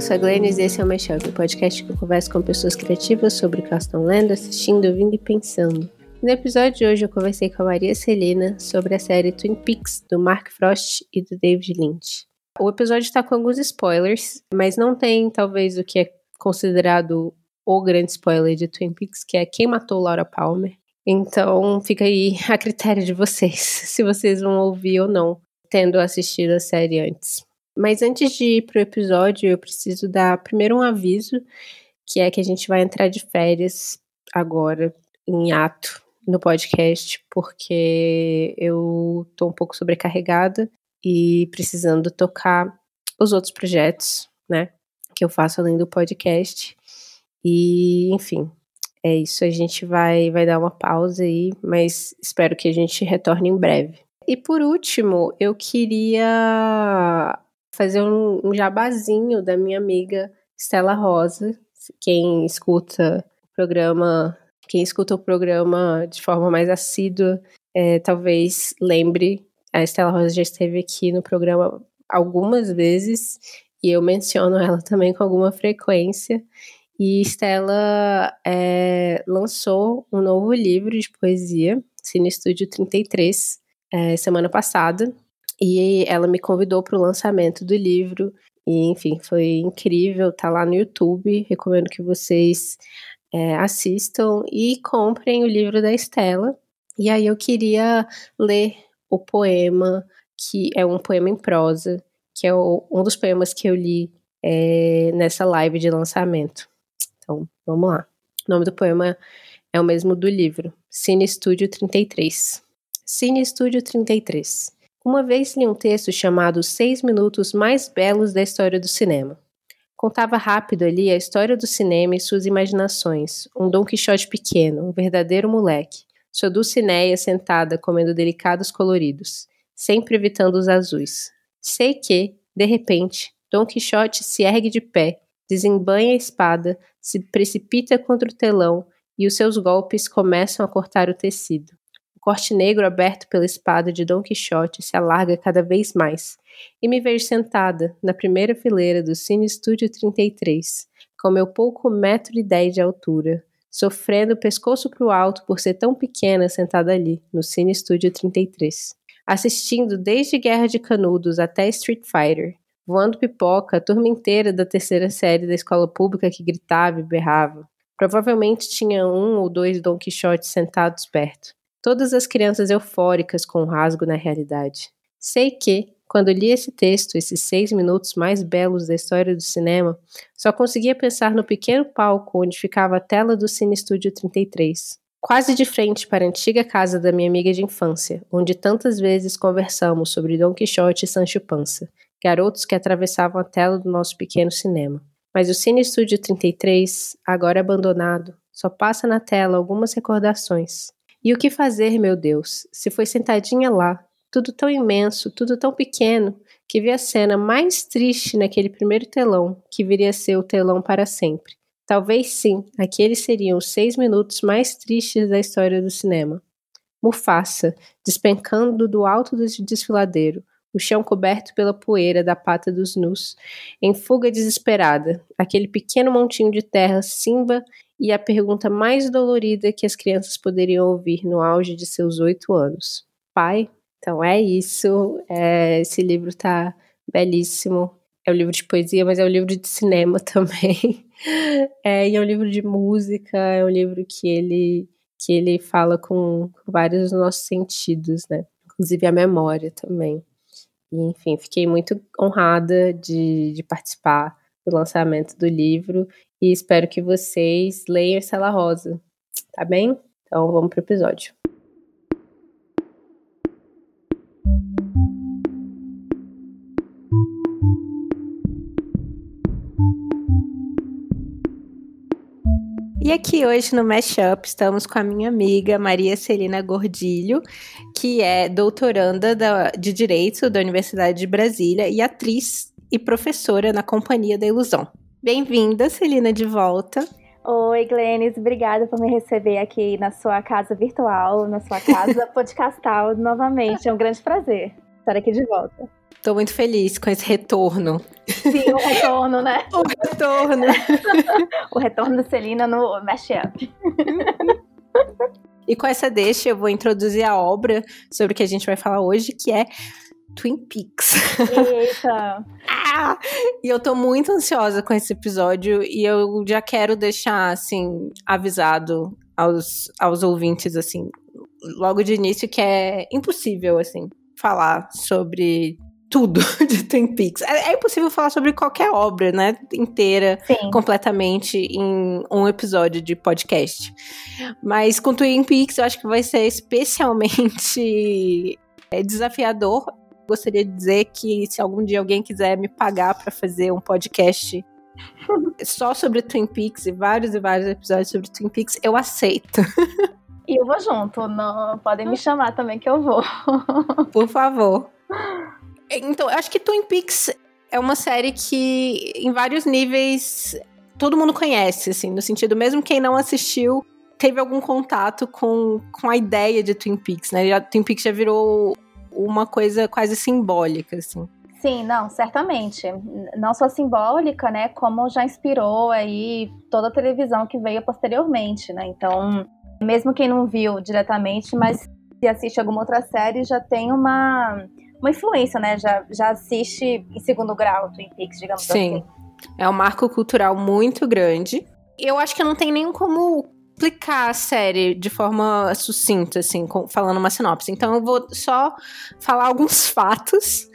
eu sou a Glennis e esse é o Mashup, o podcast que eu converso com pessoas criativas sobre o que elas estão lendo, assistindo, ouvindo e pensando. No episódio de hoje eu conversei com a Maria Celina sobre a série Twin Peaks, do Mark Frost e do David Lynch. O episódio está com alguns spoilers, mas não tem talvez o que é considerado o grande spoiler de Twin Peaks, que é quem matou Laura Palmer. Então fica aí a critério de vocês, se vocês vão ouvir ou não, tendo assistido a série antes. Mas antes de ir pro episódio, eu preciso dar primeiro um aviso, que é que a gente vai entrar de férias agora, em ato, no podcast, porque eu tô um pouco sobrecarregada e precisando tocar os outros projetos, né, que eu faço além do podcast. E, enfim, é isso. A gente vai, vai dar uma pausa aí, mas espero que a gente retorne em breve. E por último, eu queria fazer um, um jabazinho da minha amiga Stella Rosa. Quem escuta o programa, quem escuta o programa de forma mais assídua, é, talvez lembre. A Stella Rosa já esteve aqui no programa algumas vezes e eu menciono ela também com alguma frequência. E Stella é, lançou um novo livro de poesia, Cine Estúdio 33, é, semana passada. E ela me convidou para o lançamento do livro. E, enfim, foi incrível. Tá lá no YouTube. Recomendo que vocês é, assistam e comprem o livro da Estela. E aí eu queria ler o poema, que é um poema em prosa, que é o, um dos poemas que eu li é, nessa live de lançamento. Então, vamos lá. O nome do poema é o mesmo do livro, Cine Estúdio 33. Cine Estúdio 33. Uma vez li um texto chamado Seis Minutos Mais Belos da História do Cinema. Contava rápido ali a história do cinema e suas imaginações, um Dom Quixote pequeno, um verdadeiro moleque, sua Dulcineia sentada comendo delicados coloridos, sempre evitando os azuis. Sei que, de repente, Dom Quixote se ergue de pé, desembanha a espada, se precipita contra o telão e os seus golpes começam a cortar o tecido. Corte negro aberto pela espada de Dom Quixote se alarga cada vez mais, e me vejo sentada na primeira fileira do Cine Estúdio 33, com meu pouco metro e dez de altura, sofrendo o pescoço para o alto por ser tão pequena sentada ali, no Cine Estúdio 33, assistindo desde Guerra de Canudos até Street Fighter, voando pipoca, a turma inteira da terceira série da escola pública que gritava e berrava. Provavelmente tinha um ou dois Don Quixotes sentados perto. Todas as crianças eufóricas com um rasgo na realidade. Sei que, quando li esse texto, esses seis minutos mais belos da história do cinema, só conseguia pensar no pequeno palco onde ficava a tela do Cine Estúdio 33. Quase de frente para a antiga casa da minha amiga de infância, onde tantas vezes conversamos sobre Don Quixote e Sancho Panza, garotos que atravessavam a tela do nosso pequeno cinema. Mas o Cine Studio 33, agora abandonado, só passa na tela algumas recordações. E o que fazer, meu Deus, se foi sentadinha lá, tudo tão imenso, tudo tão pequeno, que vi a cena mais triste naquele primeiro telão, que viria a ser o telão para sempre. Talvez sim, aqueles seriam os seis minutos mais tristes da história do cinema. Mufasa, despencando do alto do desfiladeiro, o chão coberto pela poeira da pata dos nus, em fuga desesperada, aquele pequeno montinho de terra Simba e a pergunta mais dolorida que as crianças poderiam ouvir no auge de seus oito anos. Pai? Então é isso. É, esse livro tá belíssimo. É um livro de poesia, mas é um livro de cinema também. É, e é um livro de música, é um livro que ele, que ele fala com, vários dos nossos sentidos, né? Inclusive a memória também. E, enfim, fiquei muito honrada de, de participar do lançamento do livro e espero que vocês leiam Estela Rosa, tá bem? Então vamos pro episódio. E aqui hoje no Mashup estamos com a minha amiga Maria Celina Gordilho, que é doutoranda da, de Direito da Universidade de Brasília e atriz e professora na Companhia da Ilusão. Bem-vinda, Celina, de volta. Oi, Glennis, obrigada por me receber aqui na sua casa virtual, na sua casa podcastal novamente. É um grande prazer. estar aqui de volta. Tô muito feliz com esse retorno. Sim, o retorno, né? o retorno. o retorno da Celina no Mashup. e com essa deixa, eu vou introduzir a obra sobre o que a gente vai falar hoje, que é Twin Peaks. Eita! ah, e eu tô muito ansiosa com esse episódio e eu já quero deixar, assim, avisado aos, aos ouvintes, assim, logo de início, que é impossível, assim, falar sobre tudo de Twin Peaks. É, é, impossível falar sobre qualquer obra, né? Inteira, Sim. completamente em um episódio de podcast. Mas com Twin Peaks eu acho que vai ser especialmente é, desafiador. Gostaria de dizer que se algum dia alguém quiser me pagar para fazer um podcast só sobre Twin Peaks e vários e vários episódios sobre Twin Peaks, eu aceito. E eu vou junto, não podem me chamar também que eu vou. Por favor. Então, eu acho que Twin Peaks é uma série que, em vários níveis, todo mundo conhece, assim, no sentido, mesmo quem não assistiu, teve algum contato com, com a ideia de Twin Peaks, né? Já, Twin Peaks já virou uma coisa quase simbólica, assim. Sim, não, certamente. Não só simbólica, né, como já inspirou aí toda a televisão que veio posteriormente, né? Então, mesmo quem não viu diretamente, mas se assiste alguma outra série, já tem uma uma influência, né? Já, já assiste em segundo grau Twin Peaks, digamos Sim. assim. É um marco cultural muito grande. Eu acho que não tem nem como explicar a série de forma sucinta, assim, falando uma sinopse. Então eu vou só falar alguns fatos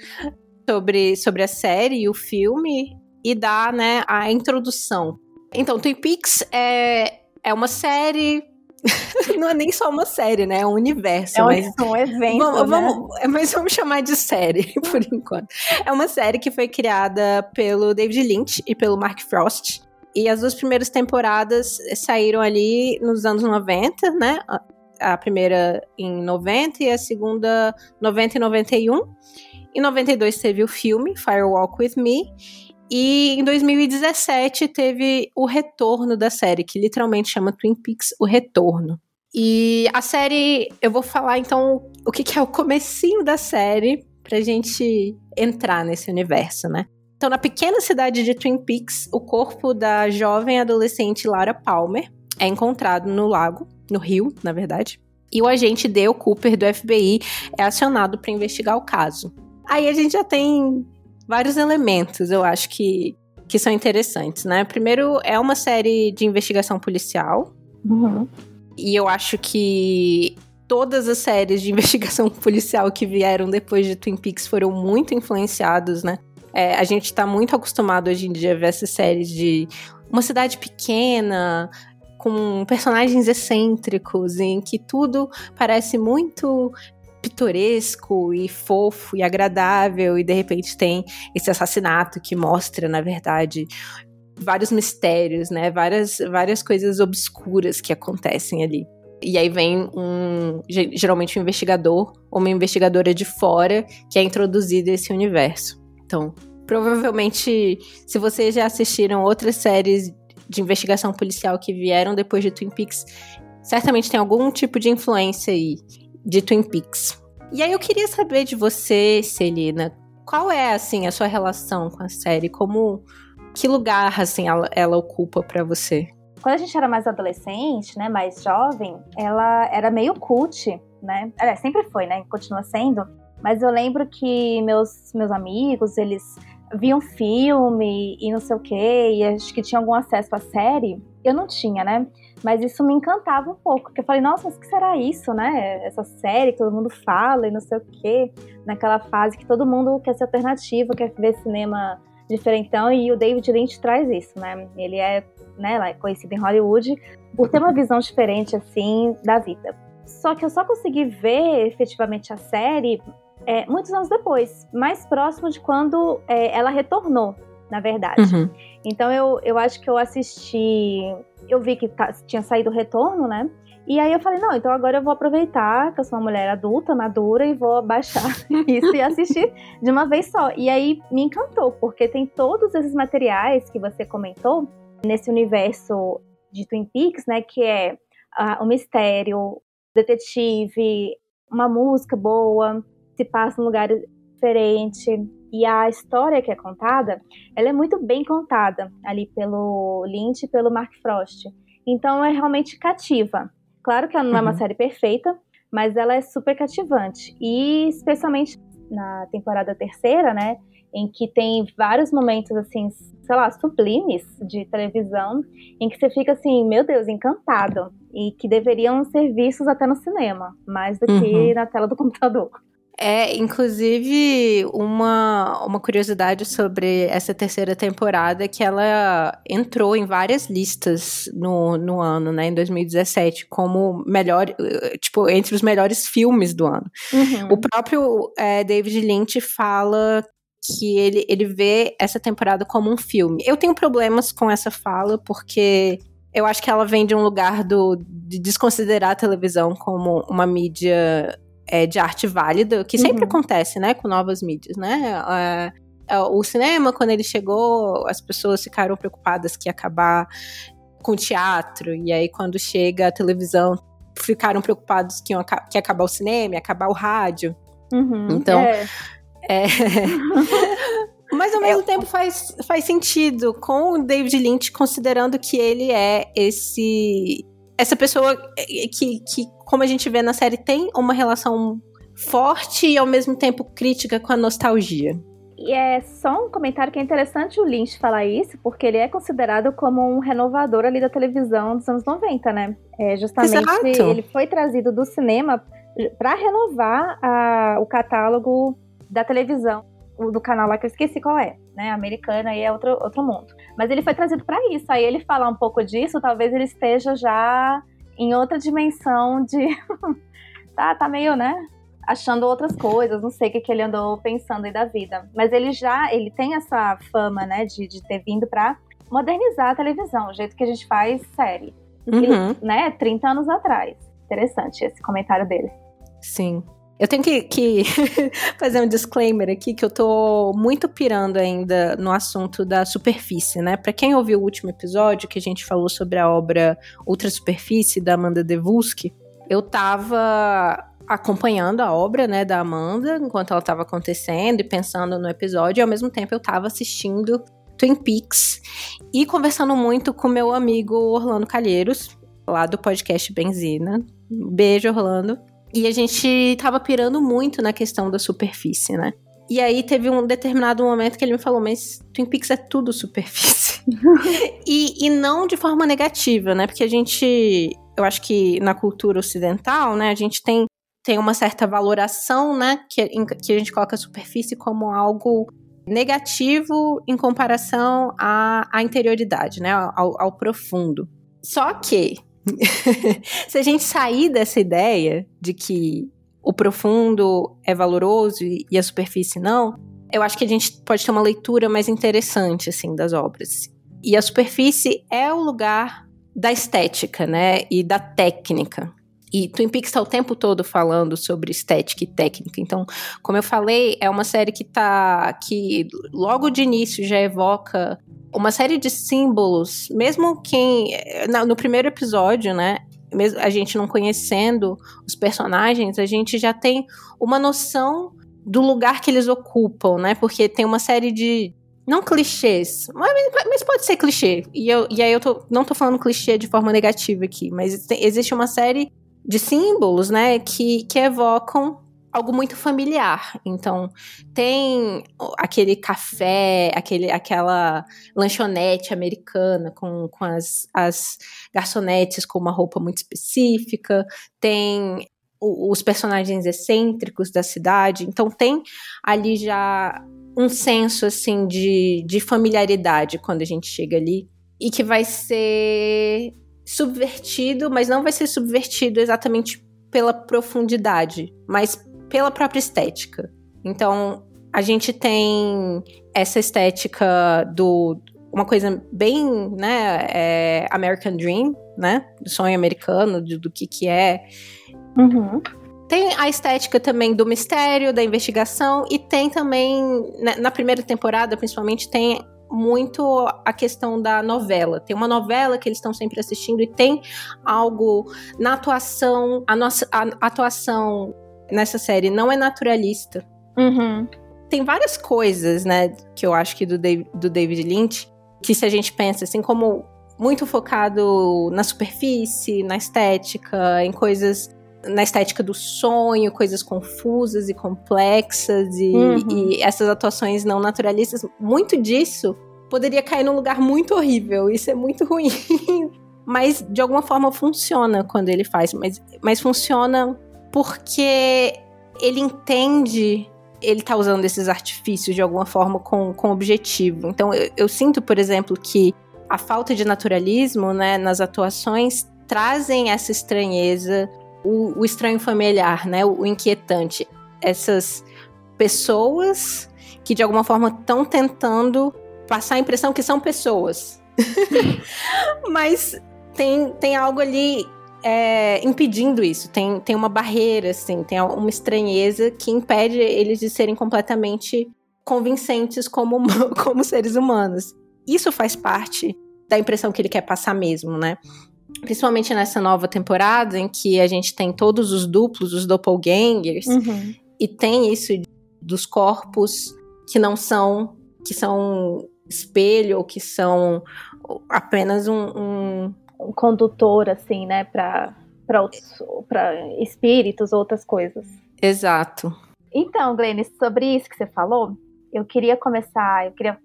sobre, sobre a série e o filme e dar, né, a introdução. Então, Twin Peaks é, é uma série não é nem só uma série, né? É um universo. É um, mas... um evento. Vamos, né? vamos, mas vamos chamar de série, por enquanto. É uma série que foi criada pelo David Lynch e pelo Mark Frost. E as duas primeiras temporadas saíram ali nos anos 90, né? A primeira em 90 e a segunda 90 e 91. Em 92 teve o filme Firewalk With Me. E em 2017 teve o retorno da série, que literalmente chama Twin Peaks O Retorno. E a série, eu vou falar então o que, que é o comecinho da série pra gente entrar nesse universo, né? Então, na pequena cidade de Twin Peaks, o corpo da jovem adolescente Lara Palmer é encontrado no lago, no rio, na verdade. E o agente Dale Cooper do FBI é acionado para investigar o caso. Aí a gente já tem vários elementos, eu acho que, que são interessantes, né? Primeiro, é uma série de investigação policial. Uhum. E eu acho que todas as séries de investigação policial que vieram depois de Twin Peaks foram muito influenciados, né? É, a gente tá muito acostumado hoje em dia a ver essas séries de uma cidade pequena, com personagens excêntricos, em que tudo parece muito pitoresco e fofo e agradável, e de repente tem esse assassinato que mostra, na verdade, vários mistérios, né? Várias, várias coisas obscuras que acontecem ali. E aí vem um, geralmente um investigador ou uma investigadora de fora que é introduzido esse universo. Então, provavelmente, se vocês já assistiram outras séries de investigação policial que vieram depois de Twin Peaks, certamente tem algum tipo de influência aí de Twin Peaks. E aí eu queria saber de você, Celina, qual é assim a sua relação com a série? Como que lugar assim ela, ela ocupa para você? Quando a gente era mais adolescente, né, mais jovem, ela era meio cult, né? Aliás, sempre foi, né? Continua sendo. Mas eu lembro que meus meus amigos, eles viam filme e não sei o quê, e acho que tinham algum acesso à série. Eu não tinha, né? Mas isso me encantava um pouco, porque eu falei, nossa, mas o que será isso, né? Essa série que todo mundo fala e não sei o quê, naquela fase que todo mundo quer ser alternativo, quer ver cinema diferentão, e o David Lynch traz isso, né? Ele é, né, é conhecido em Hollywood por ter uma visão diferente, assim, da vida. Só que eu só consegui ver efetivamente a série é, muitos anos depois, mais próximo de quando é, ela retornou, na verdade. Uhum. Então eu, eu acho que eu assisti eu vi que tá, tinha saído o retorno, né? E aí eu falei, não, então agora eu vou aproveitar que eu sou uma mulher adulta, madura, e vou baixar isso e assistir de uma vez só. E aí me encantou, porque tem todos esses materiais que você comentou nesse universo de Twin Peaks, né? Que é uh, o mistério, detetive, uma música boa, se passa em lugares diferente. E a história que é contada, ela é muito bem contada ali pelo Lynch e pelo Mark Frost. Então é realmente cativa. Claro que ela não uhum. é uma uhum. série perfeita, mas ela é super cativante. E especialmente na temporada terceira, né? Em que tem vários momentos, assim, sei lá, sublimes de televisão, em que você fica assim, meu Deus, encantado. E que deveriam ser vistos até no cinema, mais do uhum. que na tela do computador. É, inclusive, uma, uma curiosidade sobre essa terceira temporada que ela entrou em várias listas no, no ano, né, em 2017, como melhor, tipo, entre os melhores filmes do ano. Uhum. O próprio é, David Lynch fala que ele, ele vê essa temporada como um filme. Eu tenho problemas com essa fala, porque eu acho que ela vem de um lugar do, de desconsiderar a televisão como uma mídia é, de arte válida, que sempre uhum. acontece, né, com novas mídias, né? É, é, o cinema, quando ele chegou, as pessoas ficaram preocupadas que ia acabar com o teatro, e aí quando chega a televisão, ficaram preocupados que, iam, que ia acabar o cinema, ia acabar o rádio. Uhum, então, é. é... Mas ao mesmo tempo faz, faz sentido com o David Lynch, considerando que ele é esse essa pessoa que, que, como a gente vê na série, tem uma relação forte e ao mesmo tempo crítica com a nostalgia. E é só um comentário que é interessante o Lynch falar isso, porque ele é considerado como um renovador ali da televisão dos anos 90, né? É, justamente Exato. ele foi trazido do cinema para renovar a, o catálogo da televisão, do canal lá que eu esqueci qual é, né? Americana e é outro, outro mundo. Mas ele foi trazido para isso. Aí ele falar um pouco disso, talvez ele esteja já em outra dimensão de. tá, tá meio, né? Achando outras coisas, não sei o que, que ele andou pensando aí da vida. Mas ele já, ele tem essa fama, né, de, de ter vindo pra modernizar a televisão, o jeito que a gente faz série. Uhum. Né, 30 anos atrás. Interessante esse comentário dele. Sim. Eu tenho que, que fazer um disclaimer aqui que eu tô muito pirando ainda no assunto da superfície, né? Para quem ouviu o último episódio que a gente falou sobre a obra Ultra Superfície da Amanda Devuski, eu tava acompanhando a obra, né, da Amanda enquanto ela tava acontecendo e pensando no episódio, e ao mesmo tempo eu tava assistindo Twin Peaks e conversando muito com meu amigo Orlando Calheiros, lá do podcast Benzina. Beijo, Orlando. E a gente tava pirando muito na questão da superfície, né? E aí teve um determinado momento que ele me falou, mas Twin Peaks é tudo superfície. e, e não de forma negativa, né? Porque a gente, eu acho que na cultura ocidental, né, a gente tem, tem uma certa valoração, né, que, que a gente coloca a superfície como algo negativo em comparação à, à interioridade, né, ao, ao profundo. Só que Se a gente sair dessa ideia de que o profundo é valoroso e a superfície não, eu acho que a gente pode ter uma leitura mais interessante assim das obras. E a superfície é o lugar da estética, né, e da técnica. E Twin Peaks está o tempo todo falando sobre estética e técnica. Então, como eu falei, é uma série que tá que logo de início já evoca uma série de símbolos, mesmo quem. No primeiro episódio, né? Mesmo a gente não conhecendo os personagens, a gente já tem uma noção do lugar que eles ocupam, né? Porque tem uma série de. Não clichês, mas, mas pode ser clichê. E, eu, e aí eu tô, não tô falando clichê de forma negativa aqui, mas existe uma série de símbolos, né, que, que evocam algo muito familiar. Então, tem aquele café, aquele, aquela lanchonete americana com, com as, as garçonetes com uma roupa muito específica, tem os personagens excêntricos da cidade. Então, tem ali já um senso, assim, de, de familiaridade quando a gente chega ali. E que vai ser subvertido, mas não vai ser subvertido exatamente pela profundidade, mas pela própria estética. Então, a gente tem essa estética do uma coisa bem, né, é, American Dream, né, do sonho americano, do, do que que é. Uhum. Tem a estética também do mistério, da investigação, e tem também, né, na primeira temporada, principalmente, tem muito a questão da novela. Tem uma novela que eles estão sempre assistindo e tem algo na atuação, a nossa a atuação nessa série não é naturalista. Uhum. tem várias coisas, né, que eu acho que do, David, do David Lynch, que se a gente pensa assim, como muito focado na superfície, na estética, em coisas na estética do sonho, coisas confusas e complexas e, uhum. e, essas atuações não naturalistas, muito disso poderia cair num lugar muito horrível. Isso é muito ruim. mas de alguma forma funciona quando ele faz, mas, mas funciona porque ele entende ele tá usando esses artifícios de alguma forma com, com objetivo. Então, eu, eu sinto, por exemplo, que a falta de naturalismo né, nas atuações trazem essa estranheza, o, o estranho familiar, né, o, o inquietante. Essas pessoas que de alguma forma estão tentando passar a impressão que são pessoas. Mas tem, tem algo ali é, impedindo isso. Tem, tem uma barreira, assim, tem uma estranheza que impede eles de serem completamente convincentes como, como seres humanos. Isso faz parte da impressão que ele quer passar mesmo, né? Principalmente nessa nova temporada, em que a gente tem todos os duplos, os doppelgangers, uhum. e tem isso dos corpos que não são, que são espelho, ou que são apenas um, um um condutor, assim, né, para espíritos, outras coisas. Exato. Então, Glennis, sobre isso que você falou, eu queria começar, eu queria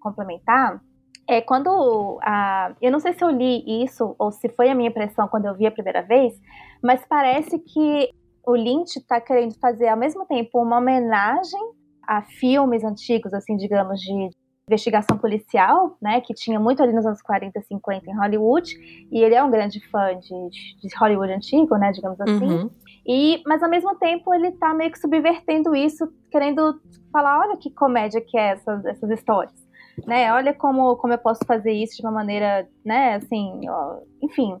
complementar. É quando a, eu não sei se eu li isso ou se foi a minha impressão quando eu vi a primeira vez, mas parece que o Lynch está querendo fazer ao mesmo tempo uma homenagem a filmes antigos, assim, digamos, de investigação policial, né, que tinha muito ali nos anos 40, 50 em Hollywood, e ele é um grande fã de, de Hollywood antigo, né, digamos assim. Uhum. E, mas ao mesmo tempo ele tá meio que subvertendo isso, querendo falar, olha que comédia que é essas, essas histórias, né? Olha como, como eu posso fazer isso de uma maneira, né, assim, ó, enfim.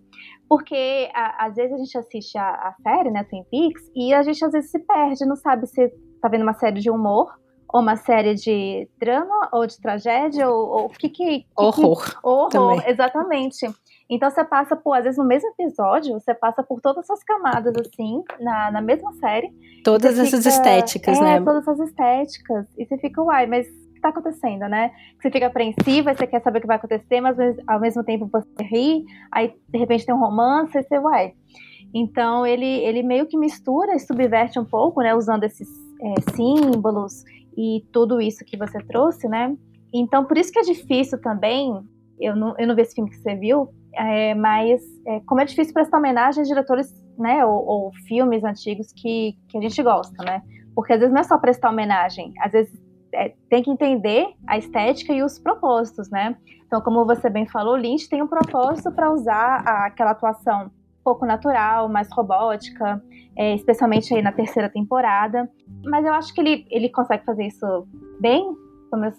Porque a, às vezes a gente assiste a, a série, né, Twin Peaks, e a gente às vezes se perde, não sabe se tá vendo uma série de humor ou uma série de drama ou de tragédia ou o que que, horror que, horror também. exatamente então você passa por às vezes no mesmo episódio você passa por todas essas camadas assim na, na mesma série todas essas fica, estéticas é, né todas essas estéticas e você fica uai mas que tá acontecendo né você fica apreensiva você quer saber o que vai acontecer mas ao mesmo tempo você ri aí de repente tem um romance e você uai então ele ele meio que mistura e subverte um pouco né usando esses é, símbolos e tudo isso que você trouxe, né? Então, por isso que é difícil também. Eu não, eu não vi esse filme que você viu, é, mas é, como é difícil prestar homenagem a diretores, né, ou, ou, filmes antigos que, que a gente gosta, né? Porque às vezes não é só prestar homenagem, às vezes é, tem que entender a estética e os propósitos, né? Então, como você bem falou, Lynch tem um propósito para usar a, aquela atuação pouco natural, mais robótica, é, especialmente aí na terceira temporada. Mas eu acho que ele, ele consegue fazer isso bem,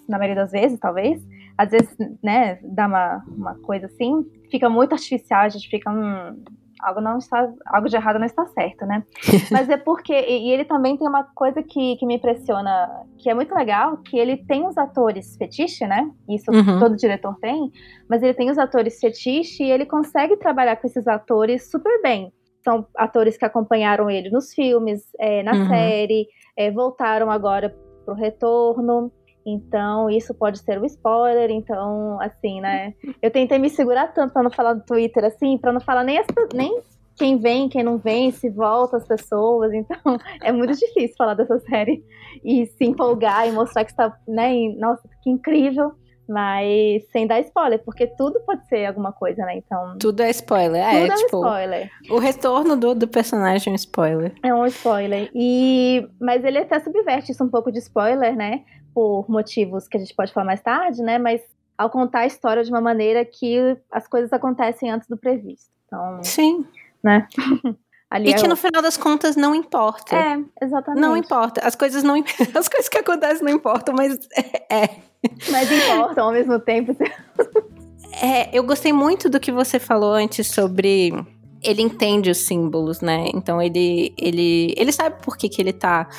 na maioria das vezes, talvez. Às vezes, né, dá uma, uma coisa assim, fica muito artificial, a gente fica, hum, algo não está, algo de errado não está certo, né? Mas é porque e, ele também tem uma coisa que, que me impressiona, que é muito legal, que ele tem os atores fetiche, né? Isso uhum. todo diretor tem, mas ele tem os atores fetiche e ele consegue trabalhar com esses atores super bem. São atores que acompanharam ele nos filmes, é, na uhum. série, é, voltaram agora pro retorno. Então, isso pode ser um spoiler. Então, assim, né? Eu tentei me segurar tanto pra não falar no Twitter, assim, pra não falar nem, as, nem quem vem, quem não vem, se volta as pessoas. Então, é muito difícil falar dessa série e se empolgar e mostrar que está, né? nossa, que incrível. Mas sem dar spoiler, porque tudo pode ser alguma coisa, né? Então. Tudo é spoiler, é. Tudo é tipo, spoiler. O retorno do, do personagem é um spoiler. É um spoiler. E... Mas ele até subverte isso um pouco de spoiler, né? Por motivos que a gente pode falar mais tarde, né? Mas ao contar a história de uma maneira que as coisas acontecem antes do previsto. Então, Sim. Né? Ali e é que o... no final das contas não importa. É, exatamente. Não importa. As coisas não as coisas que acontecem não importam, mas é. é. Mas importam ao mesmo tempo. é, eu gostei muito do que você falou antes sobre ele entende os símbolos, né? Então ele ele ele sabe por que que ele tá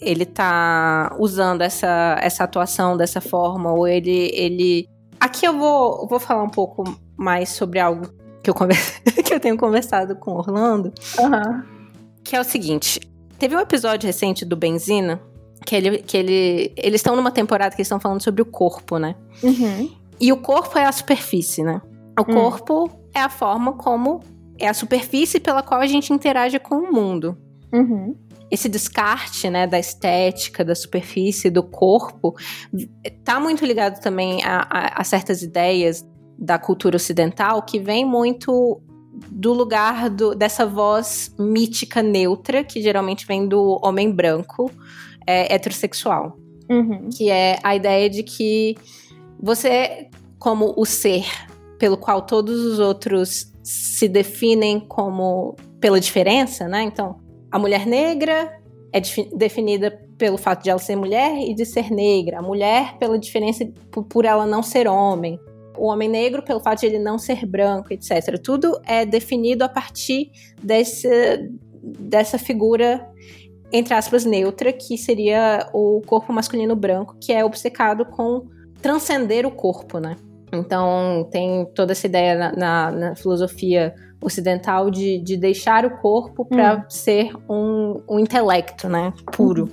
ele tá usando essa, essa atuação dessa forma, ou ele. ele... Aqui eu vou, vou falar um pouco mais sobre algo que eu, converse, que eu tenho conversado com Orlando. Uhum. Que é o seguinte: teve um episódio recente do Benzina que ele, que ele, eles estão numa temporada que eles estão falando sobre o corpo, né? Uhum. E o corpo é a superfície, né? O Hum. corpo é a forma como é a superfície pela qual a gente interage com o mundo. Uhum. Esse descarte, né, da estética, da superfície, do corpo, tá muito ligado também a, a- a certas ideias da cultura ocidental que vem muito do lugar do- dessa voz mítica neutra, que geralmente vem do homem branco é, heterossexual Uhum. que é a ideia de que você, como o ser pelo qual todos os outros se definem como pela diferença, né? Então, a mulher negra é defi- definida pelo fato de ela ser mulher e de ser negra, a mulher pela diferença por, por ela não ser homem, o homem negro pelo fato de ele não ser branco, etc. Tudo é definido a partir desse, dessa figura entre aspas, neutra, que seria o corpo masculino branco, que é obcecado com transcender o corpo, né? Então, tem toda essa ideia na, na- na filosofia ocidental de, de deixar o corpo para ser um, um intelecto, né? Puro.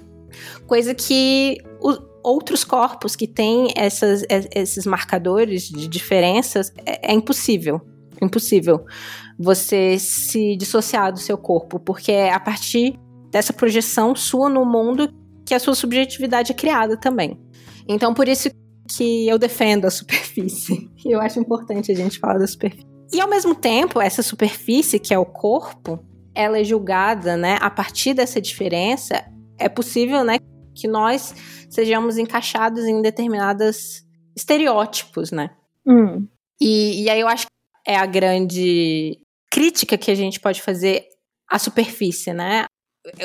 Coisa que os outros corpos que têm essas, es- esses marcadores de diferenças é, é impossível. Impossível você se dissociar do seu corpo, porque é a partir dessa projeção sua no mundo que a sua subjetividade é criada também. Então, por isso que eu defendo a superfície. E eu acho importante a gente falar da superfície. E ao mesmo tempo, essa superfície, que é o corpo, ela é julgada, né, a partir dessa diferença, é possível, né, que nós sejamos encaixados em determinados estereótipos, né? Hum. E, e aí eu acho que é a grande crítica que a gente pode fazer à superfície, né?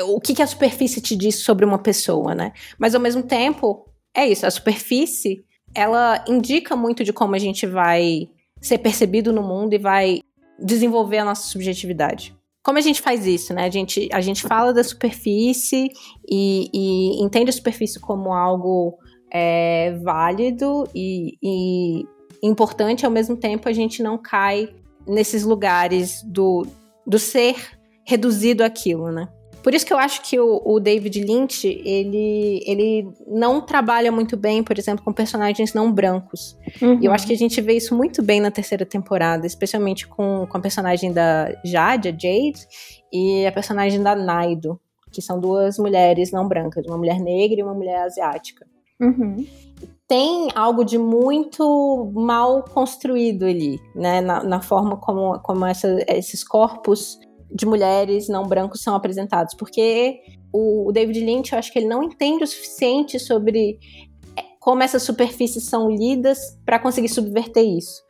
O que, que a superfície te diz sobre uma pessoa, né? Mas ao mesmo tempo, é isso, a superfície, ela indica muito de como a gente vai ser percebido no mundo e vai desenvolver a nossa subjetividade. Como a gente faz isso, né? A gente, a gente fala da superfície e, e entende a superfície como algo é, válido e, e importante, ao mesmo tempo a gente não cai nesses lugares do, do ser reduzido àquilo, né? Por isso que eu acho que o, o David Lynch, ele, ele não trabalha muito bem, por exemplo, com personagens não brancos. Uhum. E eu acho que a gente vê isso muito bem na terceira temporada, especialmente com, com a personagem da Jade, a Jade, e a personagem da Naido, que são duas mulheres não brancas, uma mulher negra e uma mulher asiática Uhum. tem algo de muito mal construído ali, né? Na, na forma como, como essa- esses corpos de mulheres não brancos são apresentados. Porque o, David Lynch, eu acho que ele não entende o suficiente sobre é, como essas superfícies são lidas para conseguir subverter isso.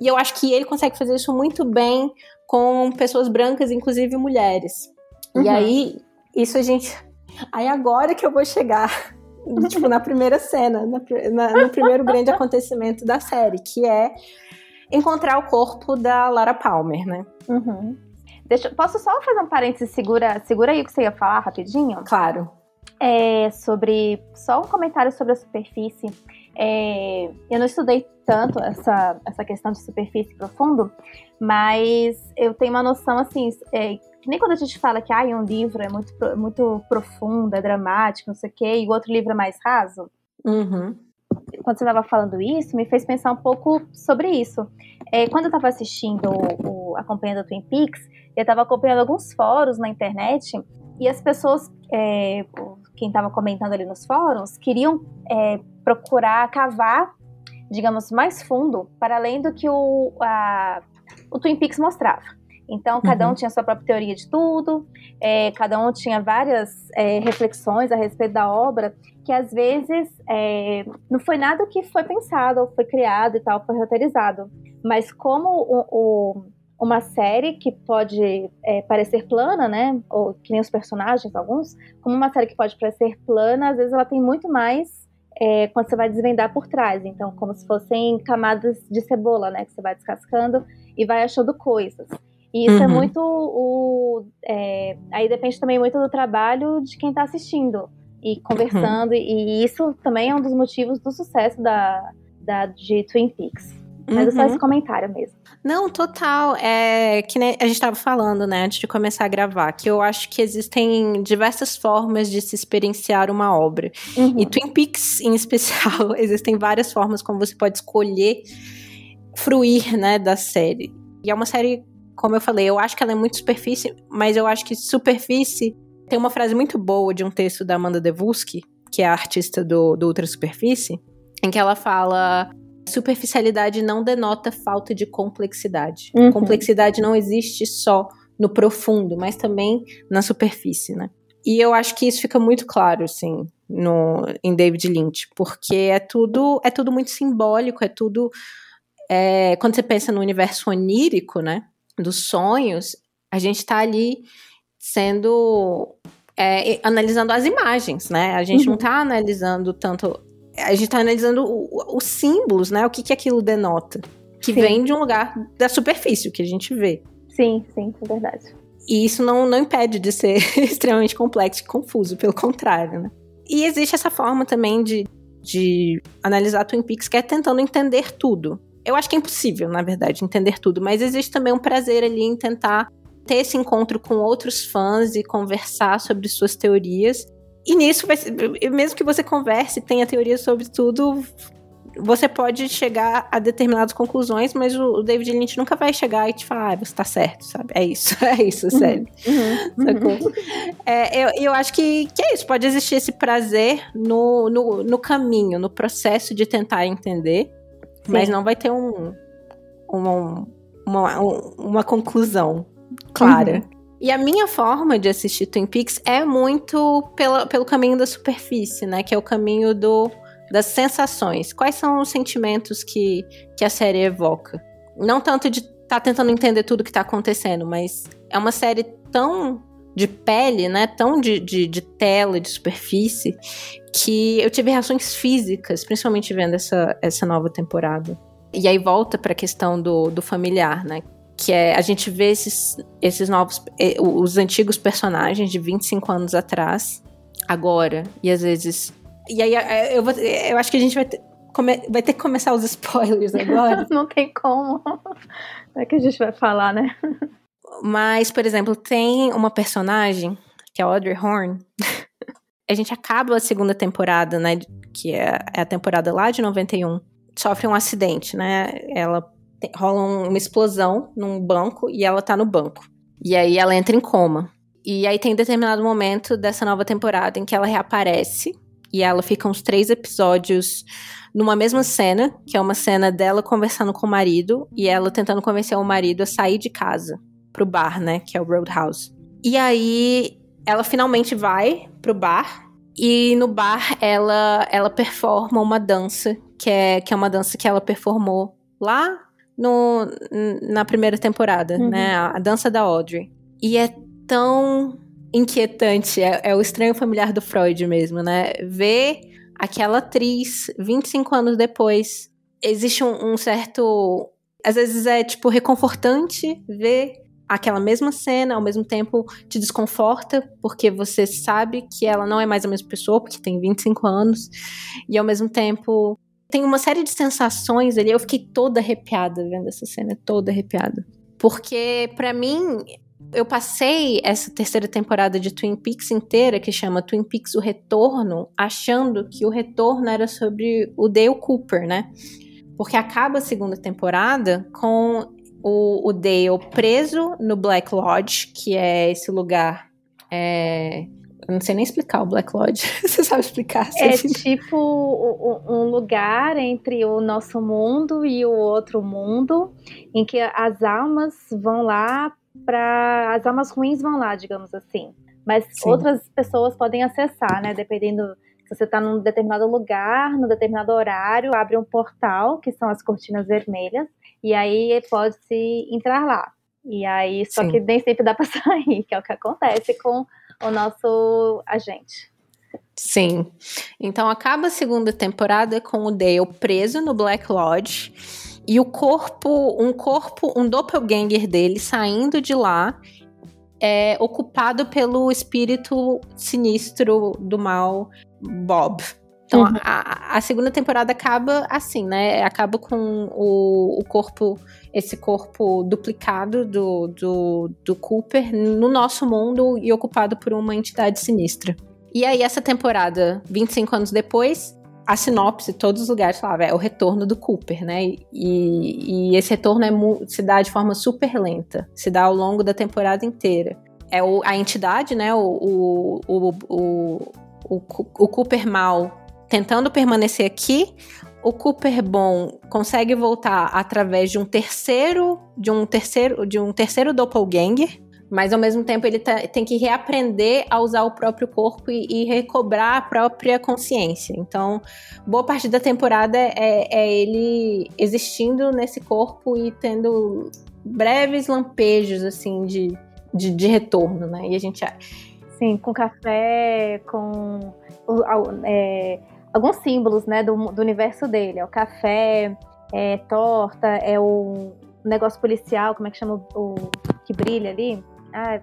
E eu acho que ele consegue fazer isso muito bem com pessoas brancas, inclusive mulheres. Uhum. E aí, isso a gente. Aí agora que eu vou chegar tipo, na primeira cena, na, na- no primeiro grande acontecimento da série, que é encontrar o corpo da Lara Palmer, né? Uhum. Deixa, posso só fazer um parênteses? Segura, segura aí o que você ia falar rapidinho? Claro. É sobre. Só um comentário sobre a superfície. É, eu não estudei tanto essa, essa questão de superfície profundo, mas eu tenho uma noção assim. é, que nem quando a gente fala que ah, um livro é muito, muito profundo, é dramático, não sei o quê, e o outro livro é mais raso. Uhum. quando você estava falando isso, me fez pensar um pouco sobre isso. É, quando eu estava assistindo, o, o- acompanhando o Twin Peaks, eu estava acompanhando alguns fóruns na internet e as pessoas, é, quem estava comentando ali nos fóruns, queriam é, procurar cavar, digamos, mais fundo, para além do que o, a- o Twin Peaks mostrava. Então, cada um Uhum. tinha sua própria teoria de tudo, é, cada um tinha várias é, reflexões a respeito da obra, que às vezes é, não foi nada que foi pensado, ou foi criado e tal, foi roteirizado. Mas como o- o- uma série que pode é, parecer plana, né? Ou que nem os personagens, alguns, como uma série que pode parecer plana, às vezes ela tem muito mais é, quando você vai desvendar por trás. Então, como se fossem camadas de cebola, né? Que você vai descascando e vai achando coisas. E isso é Uhum. muito o. é, aí depende também muito do trabalho de quem está assistindo e conversando. E isso também é um dos motivos do sucesso da, da de Twin Peaks. Mas uhum. é só esse uhum. comentário mesmo. Não, total. É que a gente estava falando, né, antes de começar a gravar, que eu acho que existem diversas formas de se experienciar uma obra. Uhum. E Twin Peaks, em especial, existem várias formas como você pode escolher fruir, né, da série. E é uma série, como eu falei, eu acho que ela é muito superfície, mas eu acho que superfície tem uma frase muito boa de um texto da Amanda Devuski, que é a artista do, do Ultra Superfície, em que ela fala superficialidade não denota falta de complexidade. Uhum. Complexidade não existe só no profundo, mas também na superfície, né? E eu acho que isso fica muito claro, assim, no, em David Lynch, porque é tudo, é tudo muito simbólico, é tudo. É, quando você pensa no universo onírico, né? Dos sonhos, a gente está ali sendo. É, analisando as imagens, né? A gente uhum. não está analisando tanto a gente está analisando os símbolos, né? O que, que aquilo denota. Que sim. vem de um lugar da superfície, que a gente vê. Sim, sim, é verdade. E isso não, não impede de ser extremamente complexo e confuso, pelo contrário, né? E existe essa forma também de, de analisar Twin Peaks, que é tentando entender tudo. Eu acho que é impossível, na verdade, entender tudo, mas existe também um prazer ali em tentar ter esse encontro com outros fãs e conversar sobre suas teorias e nisso, mesmo que você converse, tenha teoria sobre tudo, você pode chegar a determinadas conclusões, mas o David Lynch nunca vai chegar e te falar, ah, você tá certo, sabe? É isso, é isso, uhum, sério. Uhum, uhum. É, eu, eu acho que, que é isso, pode existir esse prazer no, no, no caminho, no processo de tentar entender, Sim. mas não vai ter um, uma, uma, uma conclusão clara. Uhum. E a minha forma de assistir Twin Peaks é muito pela, pelo caminho da superfície, né? Que é o caminho do, das sensações. Quais são os sentimentos que, que a série evoca? Não tanto de estar tá tentando entender tudo que está acontecendo, mas é uma série tão de pele, né? Tão de, de, de, tela, de superfície, que eu tive reações físicas, principalmente vendo essa, essa nova temporada. E aí volta para a questão do, do familiar, né? Que é a gente vê esses, esses novos, eh, os antigos personagens de 25 anos atrás, agora, e às vezes. E aí eh, eu, vou, eu acho que a gente vai ter, come, vai ter que começar os spoilers agora. Não tem como. É que a gente vai falar, né? Mas, por exemplo, tem uma personagem, que é a Audrey Horn. a gente acaba a segunda temporada, né? Que é, é a temporada lá de 91. Sofre um acidente, né? Ela rola uma explosão num banco e ela tá no banco. E aí ela entra em coma. E aí tem determinado momento dessa nova temporada em que ela reaparece e ela fica uns três episódios numa mesma cena, que é uma cena dela conversando com o marido e ela tentando convencer o marido a sair de casa pro bar, né, que é o Roadhouse. E aí ela finalmente vai pro bar e no bar ela ela performa uma dança que é que é uma dança que ela performou lá no, na primeira temporada, uhum. né? A, a, dança da Audrey. E é tão inquietante, é, é, o estranho familiar do Freud mesmo, né? Ver aquela atriz 25 anos depois. Existe um, um certo. Às vezes é, tipo, reconfortante ver aquela mesma cena, ao mesmo tempo te desconforta, porque você sabe que ela não é mais a mesma pessoa, porque tem 25 anos, e ao mesmo tempo tem uma série de sensações ali. Eu fiquei toda arrepiada vendo essa cena, toda arrepiada. Porque, para mim, eu passei essa terceira temporada de Twin Peaks inteira, que chama Twin Peaks O Retorno, achando que o retorno era sobre o Dale Cooper, né? Porque acaba a segunda temporada com o, o Dale preso no Black Lodge, que é esse lugar é, eu não sei nem explicar o Black Lodge. Você sabe explicar? É tipo um lugar entre o nosso mundo e o outro mundo, em que as almas vão lá para. As almas ruins vão lá, digamos assim. Mas Sim. outras pessoas podem acessar, né? Dependendo se você está num determinado lugar, num determinado horário, abre um portal, que são as cortinas vermelhas, e aí pode-se entrar lá. E aí, só Sim. que nem sempre dá para sair, que é o que acontece com o nosso agente. Sim. Então acaba a segunda temporada com o Dale preso no Black Lodge e o corpo, um corpo, um doppelganger dele saindo de lá, é ocupado pelo espírito sinistro do mal Bob. Então, uhum. a, a, segunda temporada acaba assim, né? Acaba com o, o corpo, esse corpo duplicado do, do, do Cooper no nosso mundo e ocupado por uma entidade sinistra. E aí, essa temporada, 25 anos depois, a sinopse, todos os lugares falavam, é o retorno do Cooper, né? E, e esse retorno é, se dá de forma super lenta, se dá ao longo da temporada inteira. É o, a entidade, né? O, o, o, o, o, o Cooper mal tentando permanecer aqui. O Cooper Bom consegue voltar através de um terceiro, de um terceiro, de um terceiro doppelganger, mas ao mesmo tempo ele tá, tem que reaprender a usar o próprio corpo e, e, recobrar a própria consciência. Então, boa parte da temporada é, é ele existindo nesse corpo e tendo breves lampejos assim de, de, de retorno, né? E a gente sim, com café, com é, alguns símbolos, né, do, do universo dele. É o café, é torta, é o negócio policial, como é que chama o, o que brilha ali? Ah,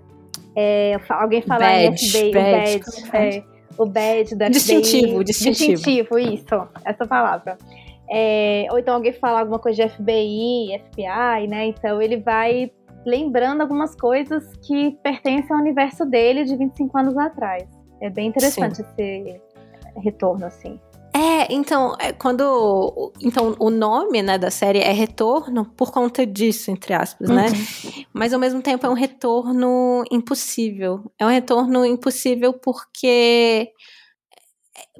é, alguém fala badge, FBI, badge, o badge, é, o badge da distintivo, FBI. Distintivo, distintivo. isso, essa palavra. É, ou então alguém fala alguma coisa de FBI, FBI, né? Então ele vai lembrando algumas coisas que pertencem ao universo dele de 25 anos atrás. É bem interessante Sim. esse retorno, assim. É, então, é, quando. Então, o nome né, da série é Retorno por conta disso, entre aspas, né? Uhum. Mas ao mesmo tempo é um retorno impossível. É um retorno impossível porque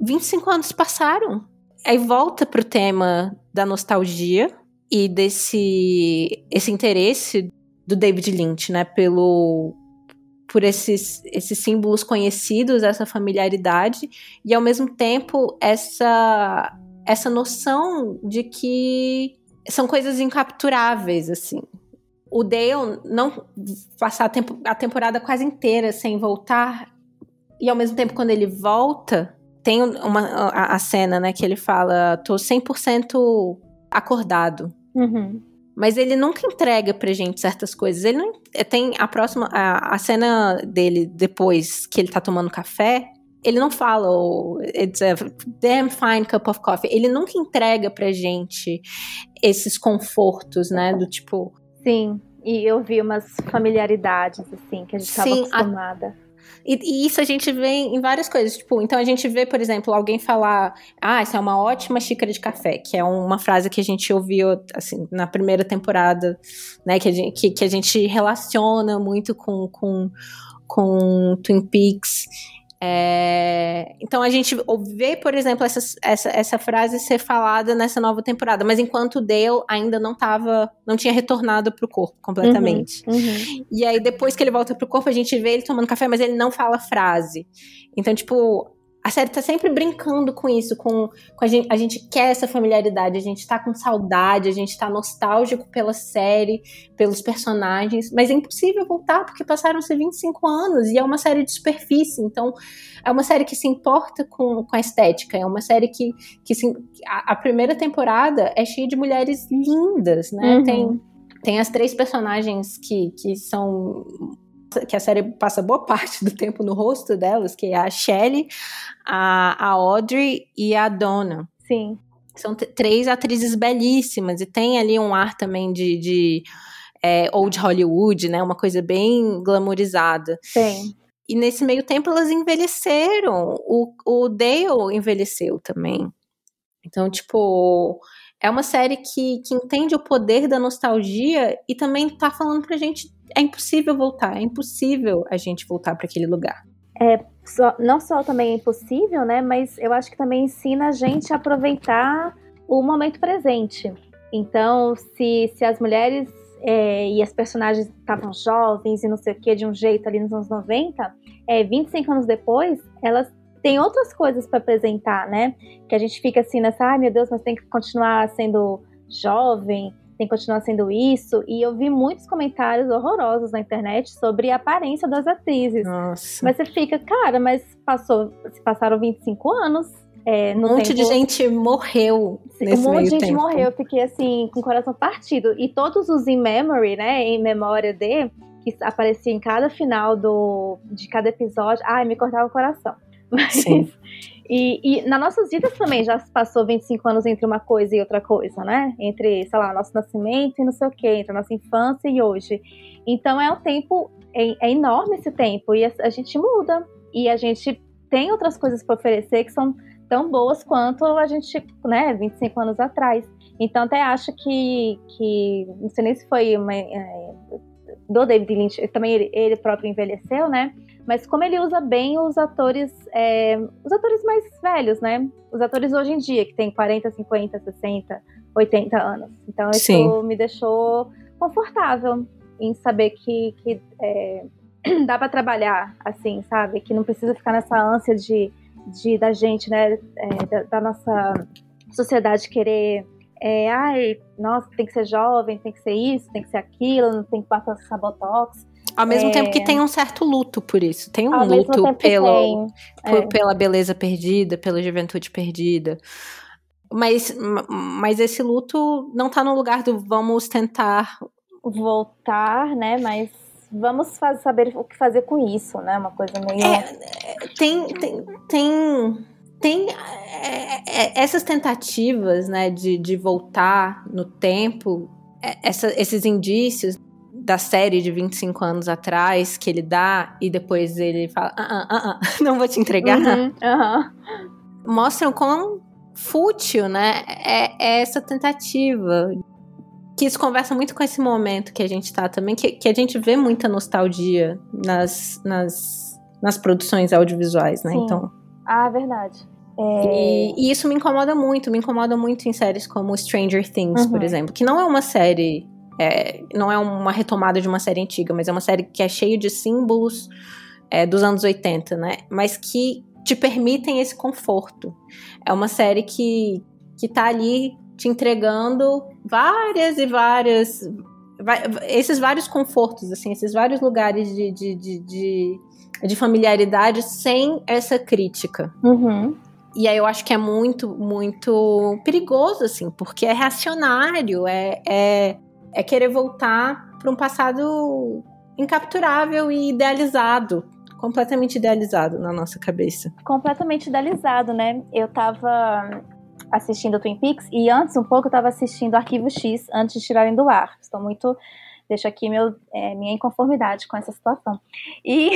25 anos passaram. Aí volta pro tema da nostalgia e desse esse interesse do David Lynch, né, pelo por esses, esses símbolos conhecidos, essa familiaridade, e ao mesmo tempo essa, essa noção de que são coisas incapturáveis, assim. O Dale não passar a, tempo, a temporada quase inteira sem voltar, e ao mesmo tempo quando ele volta, tem uma, a, a cena, né, que ele fala, tô 100% acordado. Uhum. Mas ele nunca entrega pra gente certas coisas. Ele não, é, tem a próxima. A, a cena dele depois que ele tá tomando café. Ele não fala, oh, it's a damn fine cup of coffee. Ele nunca entrega pra gente esses confortos, né? Do tipo. Sim, e eu vi umas familiaridades, assim, que a gente estava acostumada. A e, e, isso a gente vê em várias coisas. Tipo, então a gente vê, por exemplo, alguém falar: Ah, isso é uma ótima xícara de café, que é uma frase que a gente ouviu assim, na primeira temporada, né? Que a gente, que, que a gente relaciona muito com, com, com Twin Peaks. É, então a gente vê, por exemplo, essa, essa, essa frase ser falada nessa nova temporada, mas enquanto Dale ainda não tava, não tinha retornado pro corpo completamente. Uhum, uhum. E aí, depois que ele volta pro corpo, a gente vê ele tomando café, mas ele não fala frase. Então, tipo, a série tá sempre brincando com isso, com, com a, gente, a gente quer essa familiaridade, a gente tá com saudade, a gente tá nostálgico pela série, pelos personagens, mas é impossível voltar porque passaram-se 25 anos e é uma série de superfície, então é uma série que se importa com, com a estética, é uma série que, que se, a, a primeira temporada é cheia de mulheres lindas, né? Uhum. Tem, tem as três personagens que, que são que a série passa boa parte do tempo no rosto delas, que é a Shelley, a, a Audrey e a Donna. Sim. São três atrizes belíssimas e tem ali um ar também de, de é, old Hollywood, né? Uma coisa bem glamourizada. Sim. E nesse meio tempo elas envelheceram. O, o Dale envelheceu também. Então, tipo, é uma série que, que entende o poder da nostalgia e também tá falando pra gente é impossível voltar, é impossível a gente voltar para aquele lugar. É, só, não só também é impossível, né? Mas eu acho que também ensina a gente a aproveitar o momento presente. Então, se, se as mulheres é, e as personagens estavam jovens e não sei o que, de um jeito ali nos anos 90, é, 25 anos depois, elas têm outras coisas para apresentar, né? Que a gente fica assim nessa, ai meu Deus, mas tem que continuar sendo jovem, tem que continuar sendo isso. E eu vi muitos comentários horrorosos na internet sobre a aparência das atrizes. Nossa. Mas você fica, cara, mas passou, se passaram 25 anos. É, um monte tempo... de gente morreu. Nesse um monte de gente tempo. morreu. Eu fiquei assim, com o coração partido. E todos os in memory, né? Em memória de, que aparecia em cada final do, de cada episódio, ai, me cortava o coração. Mas, Sim. E, e nas nossas vidas também já passou 25 anos entre uma coisa e outra coisa, né? Entre, sei lá, nosso nascimento e não sei o quê, entre a nossa infância e hoje. Então é um tempo, é, é enorme esse tempo, e a, a gente muda. E a gente tem outras coisas para oferecer que são tão boas quanto a gente, né, 25 anos atrás. Então até acho que, que não sei nem se foi uma, é, do David Lynch, também ele, ele, próprio envelheceu, né? Mas como ele usa bem os atores, é, os atores mais velhos, né? Os atores hoje em dia, que tem 40, 50, 60, 80 anos. Então isso Sim. me deixou confortável em saber que, que é, dá para trabalhar assim, sabe? Que não precisa ficar nessa ânsia de, de da gente, né? É, da, da, nossa sociedade querer. É, ai, nossa, tem que ser jovem, tem que ser isso, tem que ser aquilo, não tem que passar botox. Ao mesmo é... tempo que tem um certo luto por isso. Tem um Ao luto pelo, por, é. pela beleza perdida, pela juventude perdida. Mas, mas esse luto não tá no lugar do vamos tentar voltar, né? Mas vamos fazer, saber o que fazer com isso, né? Uma coisa meio. É, tem, tem, tem, tem é, é, essas tentativas, né, de, de voltar no tempo, é, essa, esses indícios da série de 25 anos atrás que ele dá e depois ele fala: ah, ah, ah, ah não vou te entregar. Uhum, uhum. Mostram quão fútil, né? É, é, essa tentativa. Que isso conversa muito com esse momento que a gente tá também, que, que a gente vê muita nostalgia nas, nas, nas produções audiovisuais, né? Sim. Então. Ah, verdade. É... E, e, isso me incomoda muito, me incomoda muito em séries como Stranger Things, uhum. por exemplo, que não é uma série é, não é uma retomada de uma série antiga, mas é uma série que é cheia de símbolos é, dos anos 80, né? Mas que te permitem esse conforto. É uma série que, que tá ali te entregando várias e várias. Esses vários confortos, assim, esses vários lugares de, de, de, de, de familiaridade sem essa crítica. Uhum. E aí eu acho que é muito, muito perigoso, assim, porque é reacionário, é, é, é querer voltar para um passado incapturável e idealizado, completamente idealizado na nossa cabeça. Completamente idealizado, né? Eu tava assistindo Twin Peaks e antes um pouco eu tava assistindo Arquivo X antes de tirarem do ar. Estou muito deixo aqui meu, é, minha inconformidade com essa situação. E,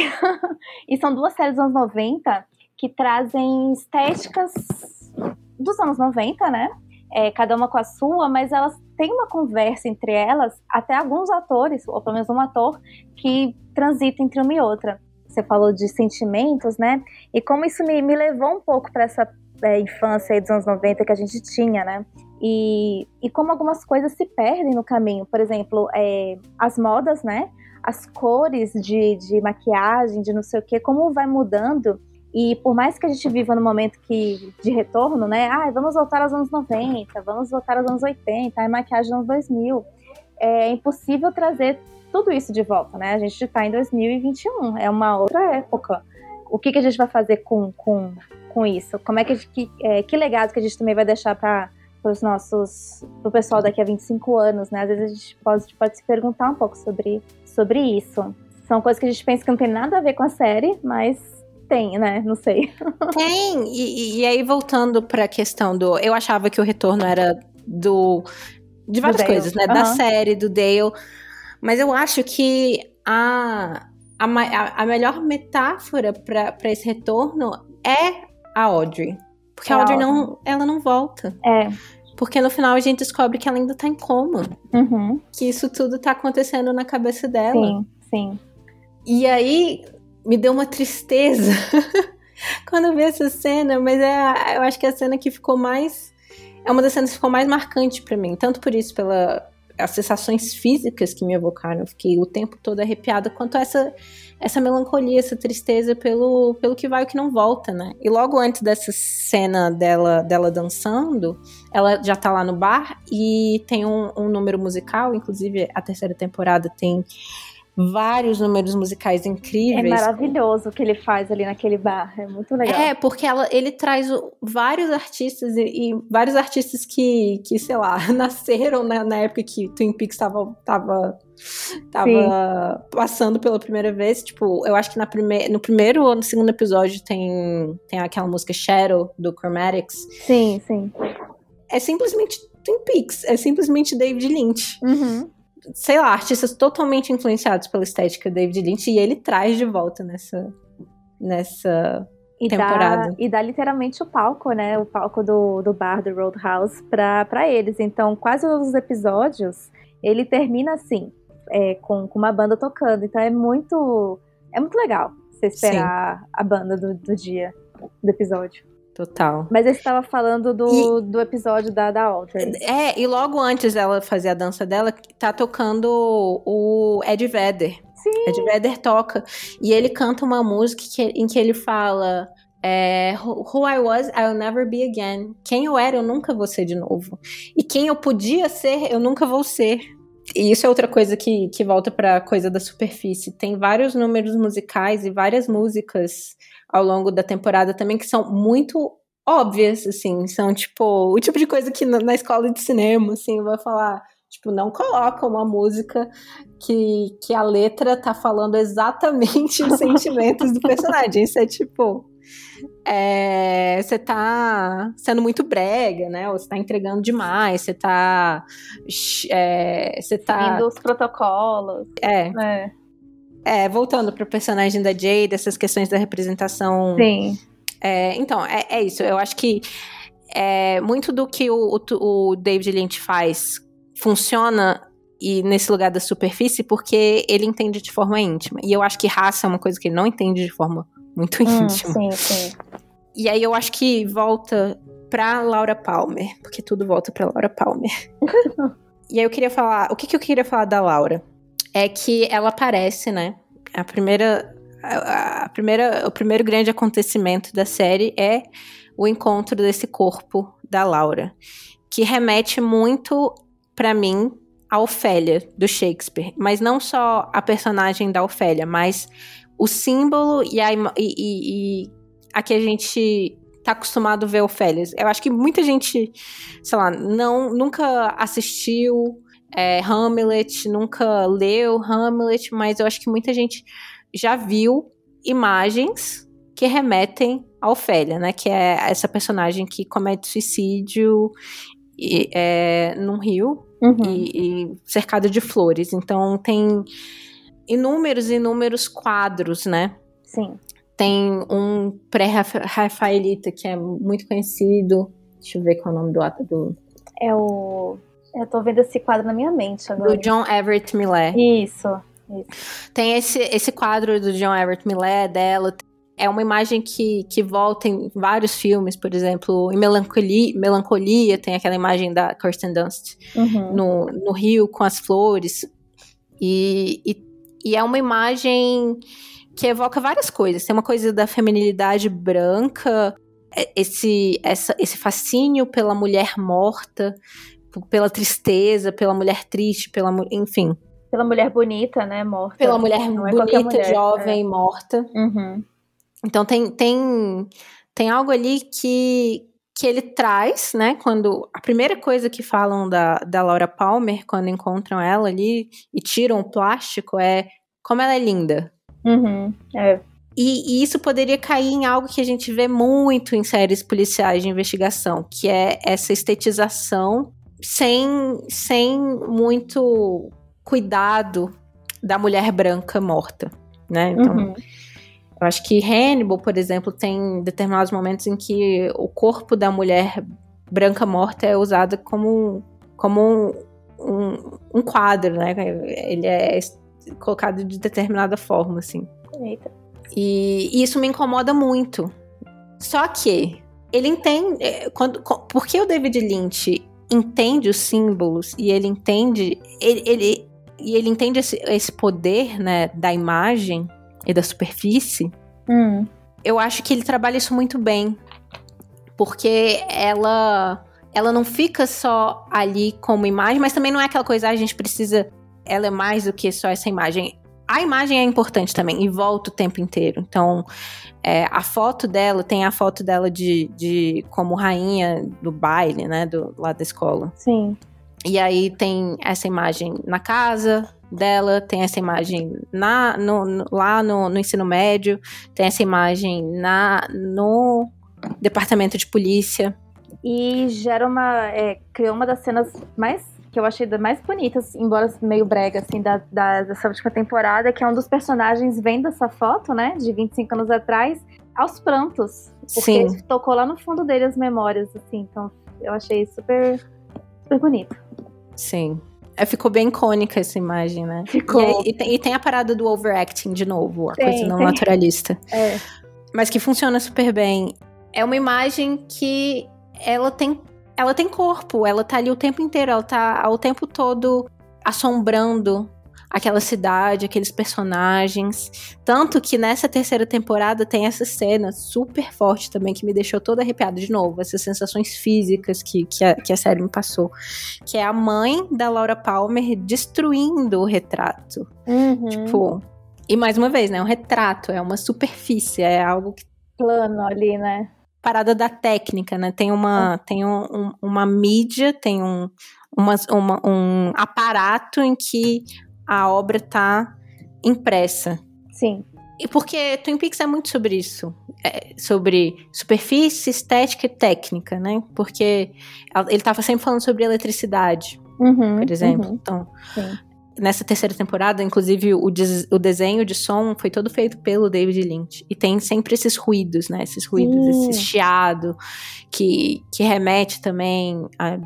e são duas séries dos anos 90 que trazem estéticas dos anos 90, né? É, cada uma com a sua, mas elas tem uma conversa entre elas, até alguns atores, ou pelo menos um ator, que transita entre uma e outra. Você falou de sentimentos, né? E como isso me, me levou um pouco para essa é, infância dos anos 90 que a gente tinha, né? E, e como algumas coisas se perdem no caminho. Por exemplo, é, as modas, né? As cores de, de maquiagem, de não sei o quê, como vai mudando e por mais que a gente viva no momento que, de retorno, né? Ah, vamos voltar aos anos 90, vamos voltar aos anos 80, a maquiagem anos 2000. É impossível trazer tudo isso de volta, né? A gente está em 2021, é uma outra época. O que, que a gente vai fazer com, com, com isso? Como é que, que, é, que legado que a gente também vai deixar para os nossos, para o pessoal daqui a 25 anos, né? Às vezes a gente pode, pode se perguntar um pouco sobre, sobre isso. São coisas que a gente pensa que não tem nada a ver com a série, mas tem, né? Não sei. Tem, e, e aí voltando para a questão do. Eu achava que o retorno era do. De várias coisas, né? Uhum. Da série, do Dale. Mas eu acho que a, a, a melhor metáfora para esse retorno é a Audrey. Porque é a Audrey não, ela não volta. É. Porque no final a gente descobre que ela ainda tá em coma. Uhum. Que isso tudo tá acontecendo na cabeça dela. Sim, sim. E aí, me deu uma tristeza quando eu vi essa cena, mas é, eu acho que é a cena que ficou mais. É uma das cenas que ficou mais marcante para mim, tanto por isso, pela as sensações físicas que me evocaram. Eu fiquei o tempo todo arrepiada, quanto essa essa melancolia, essa tristeza pelo, pelo que vai e o que não volta, né? E logo antes dessa cena dela, dela dançando, ela já tá lá no bar e tem um, um número musical, inclusive a terceira temporada tem vários números musicais incríveis. É maravilhoso o que ele faz ali naquele bar, é muito legal. É, porque ela, ele traz vários artistas e, e vários artistas que, que, sei lá, nasceram na, na, época que Twin Peaks estava tava tava passando pela primeira vez. Tipo, eu acho que na prime no primeiro ou no segundo episódio tem, tem aquela música Shadow do Chromatics. Sim, sim. É simplesmente Twin Peaks, é simplesmente David Lynch. Uhum. Sei lá, artistas totalmente influenciados pela estética David Lynch e ele traz de volta nessa nessa e temporada. Dá, e dá literalmente o palco, né? O palco do, do bar do Roadhouse para eles. Então, quase todos os episódios, ele termina assim, é, com, com uma banda tocando. Então é muito. É muito legal você esperar Sim. a banda do, do dia, do episódio. Total. Mas eu estava falando do, e, do episódio da, da Audrey. É, e logo antes dela fazer a dança dela, tá tocando o Ed Vedder. Sim. Ed Vedder toca. E ele canta uma música que, em que ele fala. É, Who I was, I'll never be again. Quem eu era, eu nunca vou ser de novo. E quem eu podia ser, eu nunca vou ser. E isso é outra coisa que, que volta pra coisa da superfície. Tem vários números musicais e várias músicas ao longo da temporada também que são muito óbvias, assim. São, tipo, o tipo de coisa que na escola de cinema, assim, vai falar Tipo, não coloca uma música que, que a letra tá falando exatamente os sentimentos do personagem. Isso é tipo. É, você tá sendo muito brega, né? Ou você tá entregando demais, você tá. É, você tá. Seguindo os protocolos. É. é. É, voltando pro personagem da Jade, essas questões da representação. Sim. É, então, é, é isso. Eu acho que é, muito do que o, o, o David Lynch faz funciona e nesse lugar da superfície porque ele entende de forma íntima. E eu acho que raça é uma coisa que ele não entende de forma muito hum, íntima. Sim, sim. E aí eu acho que volta pra Laura Palmer, porque tudo volta pra Laura Palmer. e aí eu queria falar, o que, que eu queria falar da Laura? É que ela aparece, né? A primeira a, primeira o primeiro grande acontecimento da série é o encontro desse corpo da Laura, que remete muito para mim, a Ofélia do Shakespeare. Mas não só a personagem da Ofélia, mas o símbolo e a, e, e, e a que a gente tá acostumado a ver Ofélias. Eu acho que muita gente, sei lá, não, nunca assistiu é, Hamlet, nunca leu Hamlet, mas eu acho que muita gente já viu imagens que remetem a Ofélia, né? Que é essa personagem que comete suicídio e, é, num rio uhum. e, e cercado de flores. Então tem inúmeros, inúmeros quadros, né? Sim. Tem um pré-rafaelita que é muito conhecido. Deixa eu ver qual é o nome do ato do. É o. Eu tô vendo esse quadro na minha mente agora. Do John Everett Millet. Isso. Isso. Tem esse, esse quadro do John Everett Millet dela. É uma imagem que, que volta em vários filmes, por exemplo, em Melancolia, Melancolia tem aquela imagem da Kirsten Dunst uhum. no, no rio com as flores. E, e, e, é uma imagem que evoca várias coisas. Tem uma coisa da feminilidade branca, é, esse, essa, esse fascínio pela mulher morta, pela tristeza, pela mulher triste, pela enfim. Pela mulher bonita, né, morta. Pela mulher Não é bonita, é mulher, jovem, é. morta. Uhum. Então tem, tem, tem algo ali que, que ele traz, né? Quando a primeira coisa que falam da, da Laura Palmer, quando encontram ela ali e tiram o plástico, é como ela é linda. Uhum, é. E, e, isso poderia cair em algo que a gente vê muito em séries policiais de investigação, que é essa estetização sem, sem muito cuidado da mulher branca morta, né? Então, uhum. Eu acho que Hannibal, por exemplo, tem determinados momentos em que o corpo da mulher branca morta é usado como, como um, um, um quadro, né? Ele é colocado de determinada forma, assim. Eita. E, e isso me incomoda muito. Só que ele entende. É, quando, porque o David Lynch entende os símbolos e ele entende. Ele, ele, e ele entende esse, esse poder né, da imagem e da superfície, hum. eu acho que ele trabalha isso muito bem. Porque ela ela não fica só ali como imagem, mas também não é aquela coisa, ah, a gente precisa. Ela é mais do que só essa imagem. A imagem é importante também e volta o tempo inteiro. Então, é, a foto dela, tem a foto dela de, de como rainha do baile, né? Do lado da escola. Sim. E aí tem essa imagem na casa, dela, tem essa imagem na, no, no, lá no, no, ensino médio, tem essa imagem na, no departamento de polícia. E gera uma. É, criou uma das cenas mais. Que eu achei mais bonitas, embora meio brega, assim, da, da, dessa última temporada, que é um dos personagens vendo essa foto, né, de 25 anos atrás, aos prantos. Porque Sim. tocou lá no fundo dele as memórias, assim, então eu achei super, super bonito. Sim. É, ficou bem icônica essa imagem, né? Ficou. E, e, tem, e tem, a parada do overacting de novo, a tem, coisa não tem. naturalista. É. Mas que funciona super bem. É uma imagem que ela tem, ela tem corpo, ela tá ali o tempo inteiro, ela tá o tempo todo assombrando aquela cidade, aqueles personagens. Tanto que nessa terceira temporada tem essa cena super forte também que me deixou toda arrepiada de novo. Essas sensações físicas que, que, a, que a série me passou. Que é a mãe da Laura Palmer destruindo o retrato. Uhum. Tipo. E mais uma vez, né? Um retrato, é uma superfície, é algo que. Plano ali, né? Parada da técnica, né? Tem uma, tem um, um, uma mídia, tem um, uma, uma, um aparato em que a obra tá impressa. Sim. E porque Twin Peaks é muito sobre isso. É sobre superfície, estética e técnica, né? Porque ele estava sempre falando sobre eletricidade, uhum, por exemplo. Uhum. Então, Sim. Nessa terceira temporada, inclusive, o, des o desenho de som foi todo feito pelo David Lynch. E tem sempre esses ruídos, né? Esses ruídos, Sim. esse chiado, que, que remete também a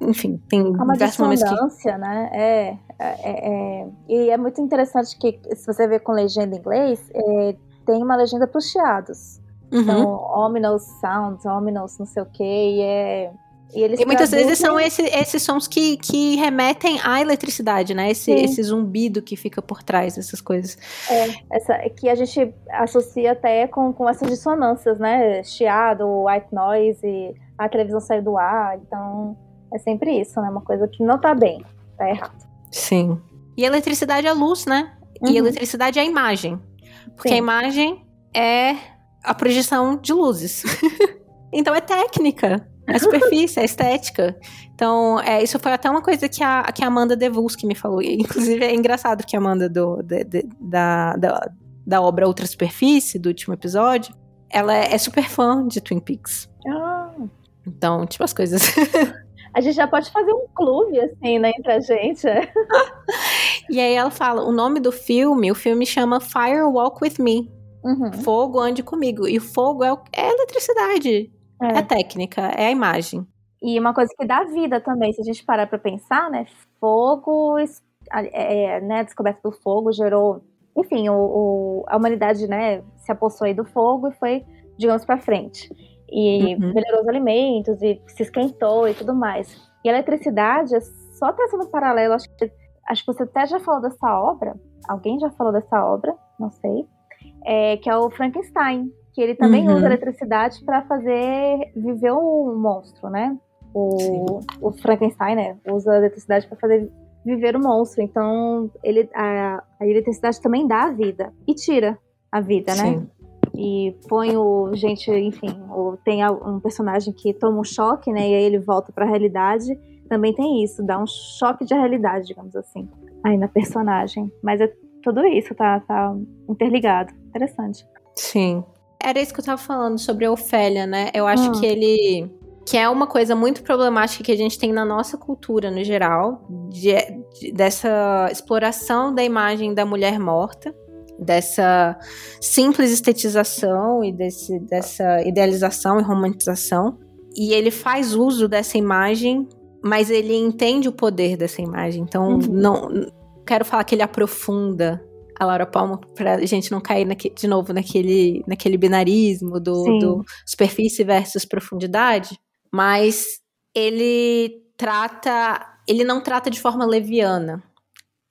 enfim, tem é uma diversos momentos que... né? É, é, é, e é muito interessante que, se você ver com legenda em inglês, é, tem uma legenda para os chiados. Uhum. Então, ominous sounds, ominous não sei o que, e é... E, eles e muitas traduzem... vezes são esse, esses sons que, que remetem à eletricidade, né? Esse, esse zumbido que fica por trás dessas coisas. É, essa, que a gente associa até com, com essas dissonâncias, né? Chiado, white noise, a televisão saiu do ar, então é sempre isso, né? Uma coisa que não tá bem, tá errado. Sim. E eletricidade é luz, né? Uhum. E eletricidade é a imagem. Porque Sim. a imagem é a projeção de luzes. então é técnica. É superfície, é estética. Então, é, isso foi até uma coisa que a, que a Amanda Devulski me falou. Inclusive, é engraçado que a Amanda do, de, de, da, da, da obra Outra Superfície, do último episódio, ela é, é super fã de Twin Peaks. Ah. Então, tipo, as coisas A gente já pode fazer um clube, assim, né, entre a gente. e aí ela fala: o nome do filme, o filme chama Fire Walk With Me. Uhum. Fogo ande comigo. E o fogo é, é eletricidade. É. é técnica, é a imagem. E uma coisa que dá vida também, se a gente parar pra pensar, né? Fogo, é, é, né, a descoberta do fogo gerou. Enfim, o, o, a humanidade, né, se apossou aí do fogo e foi, digamos, pra frente e uhum. melhorou os alimentos e se esquentou e tudo mais. E a eletricidade, é só traçando paralelo, acho que, acho que você até já falou dessa obra, alguém já falou dessa obra, não sei, é, que é o Frankenstein, que ele também uhum. usa eletricidade para fazer viver o monstro, né? O, o Frankenstein, né? Usa a eletricidade para fazer viver o monstro. Então, ele, a, a eletricidade também dá a vida e tira a vida, né? Sim. né? e põe o gente, enfim, o, tem um personagem que toma um choque, né, e aí ele volta para a realidade. Também tem isso, dá um choque de realidade, digamos assim, aí na personagem. Mas é tudo isso, tá, tá interligado. Interessante. Sim. Era isso que eu tava falando sobre a Ofélia, né? Eu acho hum. que ele que é uma coisa muito problemática que a gente tem na nossa cultura no geral, de, de, dessa exploração da imagem da mulher morta, dessa simples estetização e desse, dessa idealização e romantização. E ele faz uso dessa imagem, mas ele entende o poder dessa imagem. Então, uhum. não quero falar que ele aprofunda a Laura Palmer para a gente não cair naque, de novo naquele, naquele binarismo do, do superfície versus profundidade, mas ele trata, ele não trata de forma leviana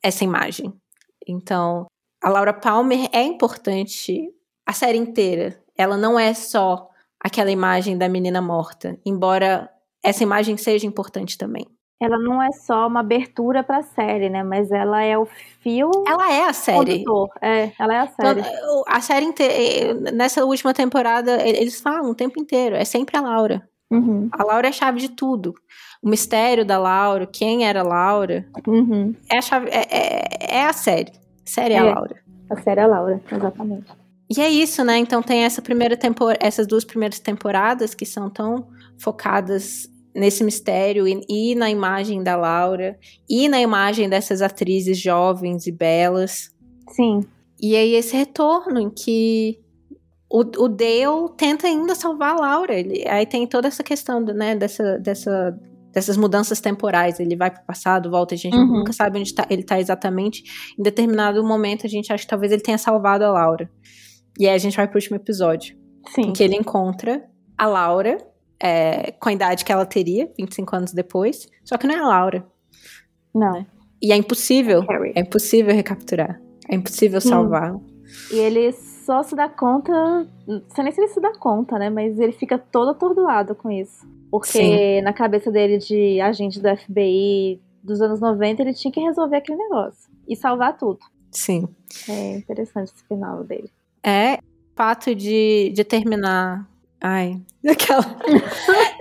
essa imagem. Então, a Laura Palmer é importante a série inteira. Ela não é só aquela imagem da menina morta, embora essa imagem seja importante também. Ela não é só uma abertura para a série, né? Mas ela é o fio. Ela é a série. Condutor. É, ela é a série. Então, a série inteira. Nessa última temporada, eles falam o tempo inteiro. É sempre a Laura. Uhum. A Laura é a chave de tudo. o mistério da Laura, quem era a Laura, Uhum. é a, chave, é, é, é a série. A série é, a É. Laura. A série é a Laura, exatamente. E é isso, né? Então tem essa primeira tempor essas duas primeiras temporadas que são tão focadas nesse mistério e, e na imagem da Laura e na imagem dessas atrizes jovens e belas. Sim. E aí esse retorno em que o, o Dale tenta ainda salvar a Laura. Ele, aí tem toda essa questão né, dessa, dessa, dessas mudanças temporais. Ele vai pro passado, volta, a gente Uhum. nunca sabe onde tá, ele tá exatamente. Em determinado momento, a gente acha que talvez ele tenha salvado a Laura. E aí a gente vai pro último episódio, Sim. em que ele encontra a Laura, é, com a idade que ela teria, 25 anos depois, só que não é a Laura. Não. E é impossível, Carrie. é impossível recapturar. É impossível salvar. E ele só se dá conta. Não sei nem se ele se dá conta, né? Mas ele fica todo atordoado com isso. Porque Sim. na cabeça dele de agente do FBI dos anos 90, ele tinha que resolver aquele negócio. E salvar tudo. Sim. É interessante esse final dele. É o fato de, de terminar. Ai, aquela.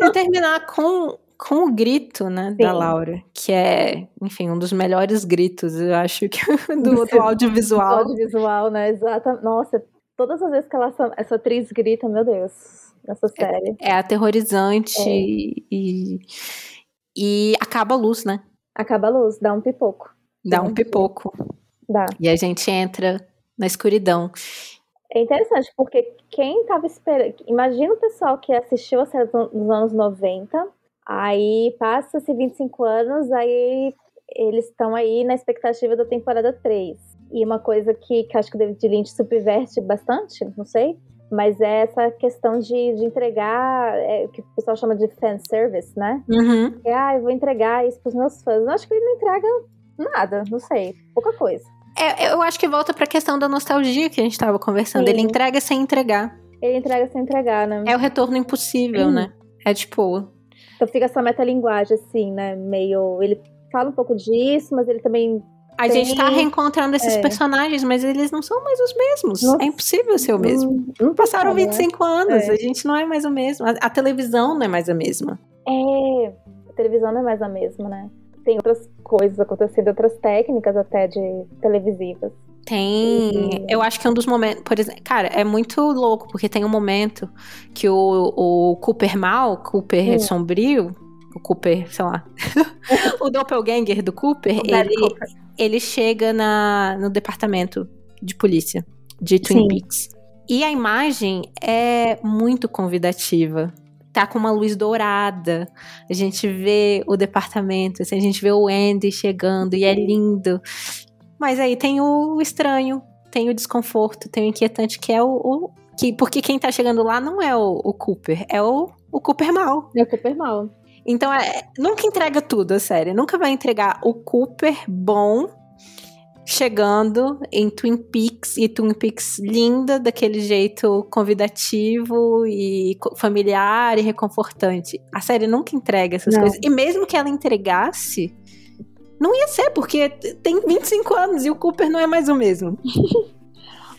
de terminar com, com o grito, né, da Sim. Laura. Que é, enfim, um dos melhores gritos, eu acho, que do, do audiovisual. Audiovisual, né? Exata. Nossa, todas as vezes que ela, essa atriz grita, meu Deus, nessa série. É aterrorizante É. E, e acaba a luz, né? Acaba a luz, dá um pipoco. Dá um pipoco. Dá. E a gente entra na escuridão. É interessante, porque quem tava esperando. Imagina o pessoal que assistiu a série do- nos anos 90, aí passa-se 25 anos, aí eles estão aí na expectativa da temporada 3. E uma coisa que, que acho que o David Lynch subverte bastante, não sei, mas é essa questão de, de entregar, é, o que o pessoal chama de fanservice, né? Uhum. É, ah, eu vou entregar isso pros meus fãs. Eu acho que ele não entrega nada, não sei, pouca coisa. É, eu acho que volta pra questão da nostalgia que a gente tava conversando. Sim. Ele entrega sem entregar. Ele entrega sem entregar, né? É o retorno impossível, Hum. né? É tipo, Então fica essa metalinguagem, assim, né? Meio. Ele fala um pouco disso, mas ele também. A Tem- gente tá reencontrando esses é. personagens, mas eles não são mais os mesmos. Nossa. É impossível ser o mesmo. Não, não Passaram né? 25 anos, É. a gente não é mais o mesmo. A, a televisão não é mais a mesma. É. A televisão não é mais a mesma, né? Tem outras coisas acontecendo, outras técnicas até de televisivas. Tem. Eu acho que é um dos momentos. Por exemplo, cara, é muito louco, porque tem um momento que o, o Cooper mal, Cooper Hum. sombrio, o Cooper, sei lá. o doppelganger do Cooper, O ele, Cooper. ele chega na, no departamento de polícia de Twin Sim. Peaks. E a imagem é muito convidativa. Tá com uma luz dourada. A gente vê o departamento, assim, a gente vê o Andy chegando e é lindo. Mas aí tem o estranho, tem o desconforto, tem o inquietante, que é o. o- que, porque quem tá chegando lá não é o, o Cooper, é o, o Cooper mal. É o Cooper mal. Então, é, nunca entrega tudo, a série. Nunca vai entregar o Cooper bom chegando em Twin Peaks e Twin Peaks linda, daquele jeito convidativo e familiar e reconfortante. A série nunca entrega essas Não. coisas. E mesmo que ela entregasse, não ia ser, porque tem 25 anos e o Cooper não é mais o mesmo.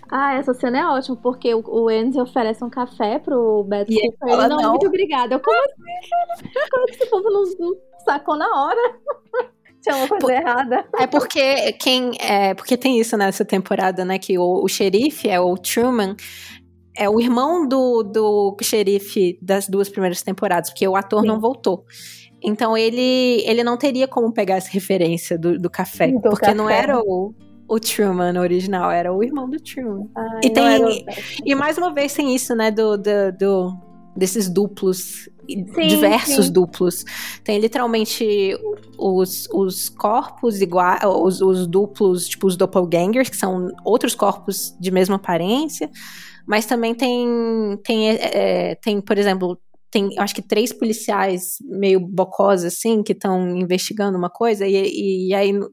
Ah, essa cena é ótima, porque o, o oferece um café pro Bad E Cooper. Ele, não, "Não." muito obrigada. Eu, como assim, cara? Como é que esse povo não, não sacou na hora? Tinha uma coisa Pô, errada. É porque quem. É, porque tem isso nessa temporada, né? Que o, o xerife é o Truman. É o irmão do, do xerife das duas primeiras temporadas, porque o ator Sim. não voltou. Então ele, ele não teria como pegar essa referência do, do café. Do porque não café. era o, o Truman original, era o irmão do Truman. Ai, E não tem- o- E mais uma vez tem isso, né? Do, do, do- desses duplos, Sim, diversos sim. duplos. Tem literalmente os, os corpos iguais, os, os duplos, tipo os doppelgangers, que são outros corpos de mesma aparência. Mas também tem, tem, é, é, tem por exemplo, tem, eu acho que três policiais meio bocós, assim, que estão investigando uma coisa, e, e aí no-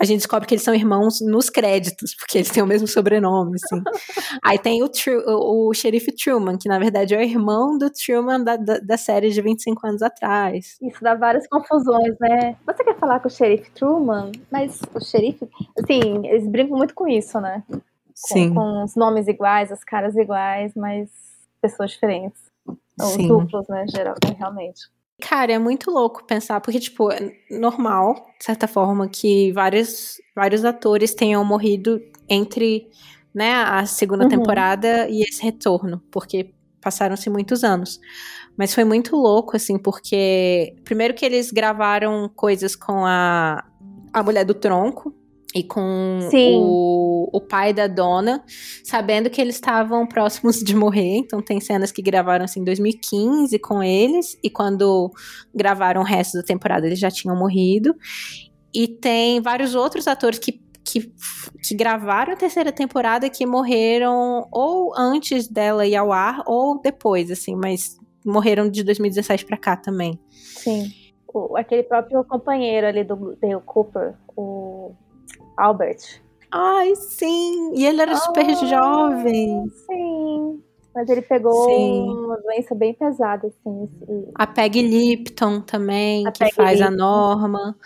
a gente descobre que eles são irmãos nos créditos, porque eles têm o mesmo sobrenome, assim. aí tem o, Tru- o, o xerife Truman, que na verdade é o irmão do Truman da, da, da série de 25 anos atrás. Isso dá várias confusões, né? Você quer falar com o xerife Truman? Mas o xerife, assim, eles brincam muito com isso, né? Com, Sim, com os nomes iguais, as caras iguais, mas pessoas diferentes. Os sim. duplos, né, geral, realmente. Cara, é muito louco pensar, porque, tipo, é normal, de certa forma, que vários, vários atores tenham morrido entre né, a segunda uhum. temporada e esse retorno, porque passaram-se muitos anos. Mas foi muito louco, assim, porque primeiro que eles gravaram coisas com a, a mulher do tronco, e com o, o, pai da dona, sabendo que eles estavam próximos de morrer. Então tem cenas que gravaram assim em 2015 com eles, e quando gravaram o resto da temporada eles já tinham morrido. E tem vários outros atores que, que, que gravaram a terceira temporada que morreram ou antes dela ir ao ar ou depois, assim, mas morreram de 2017 para cá também. Sim. O, aquele próprio companheiro ali do Dale Cooper, o Albert. Ai, sim! E ele era super jovem. Sim. Mas ele pegou sim. uma doença bem pesada, assim. A Peggy Lipton também, a que Peggy faz Lipton. a Norma.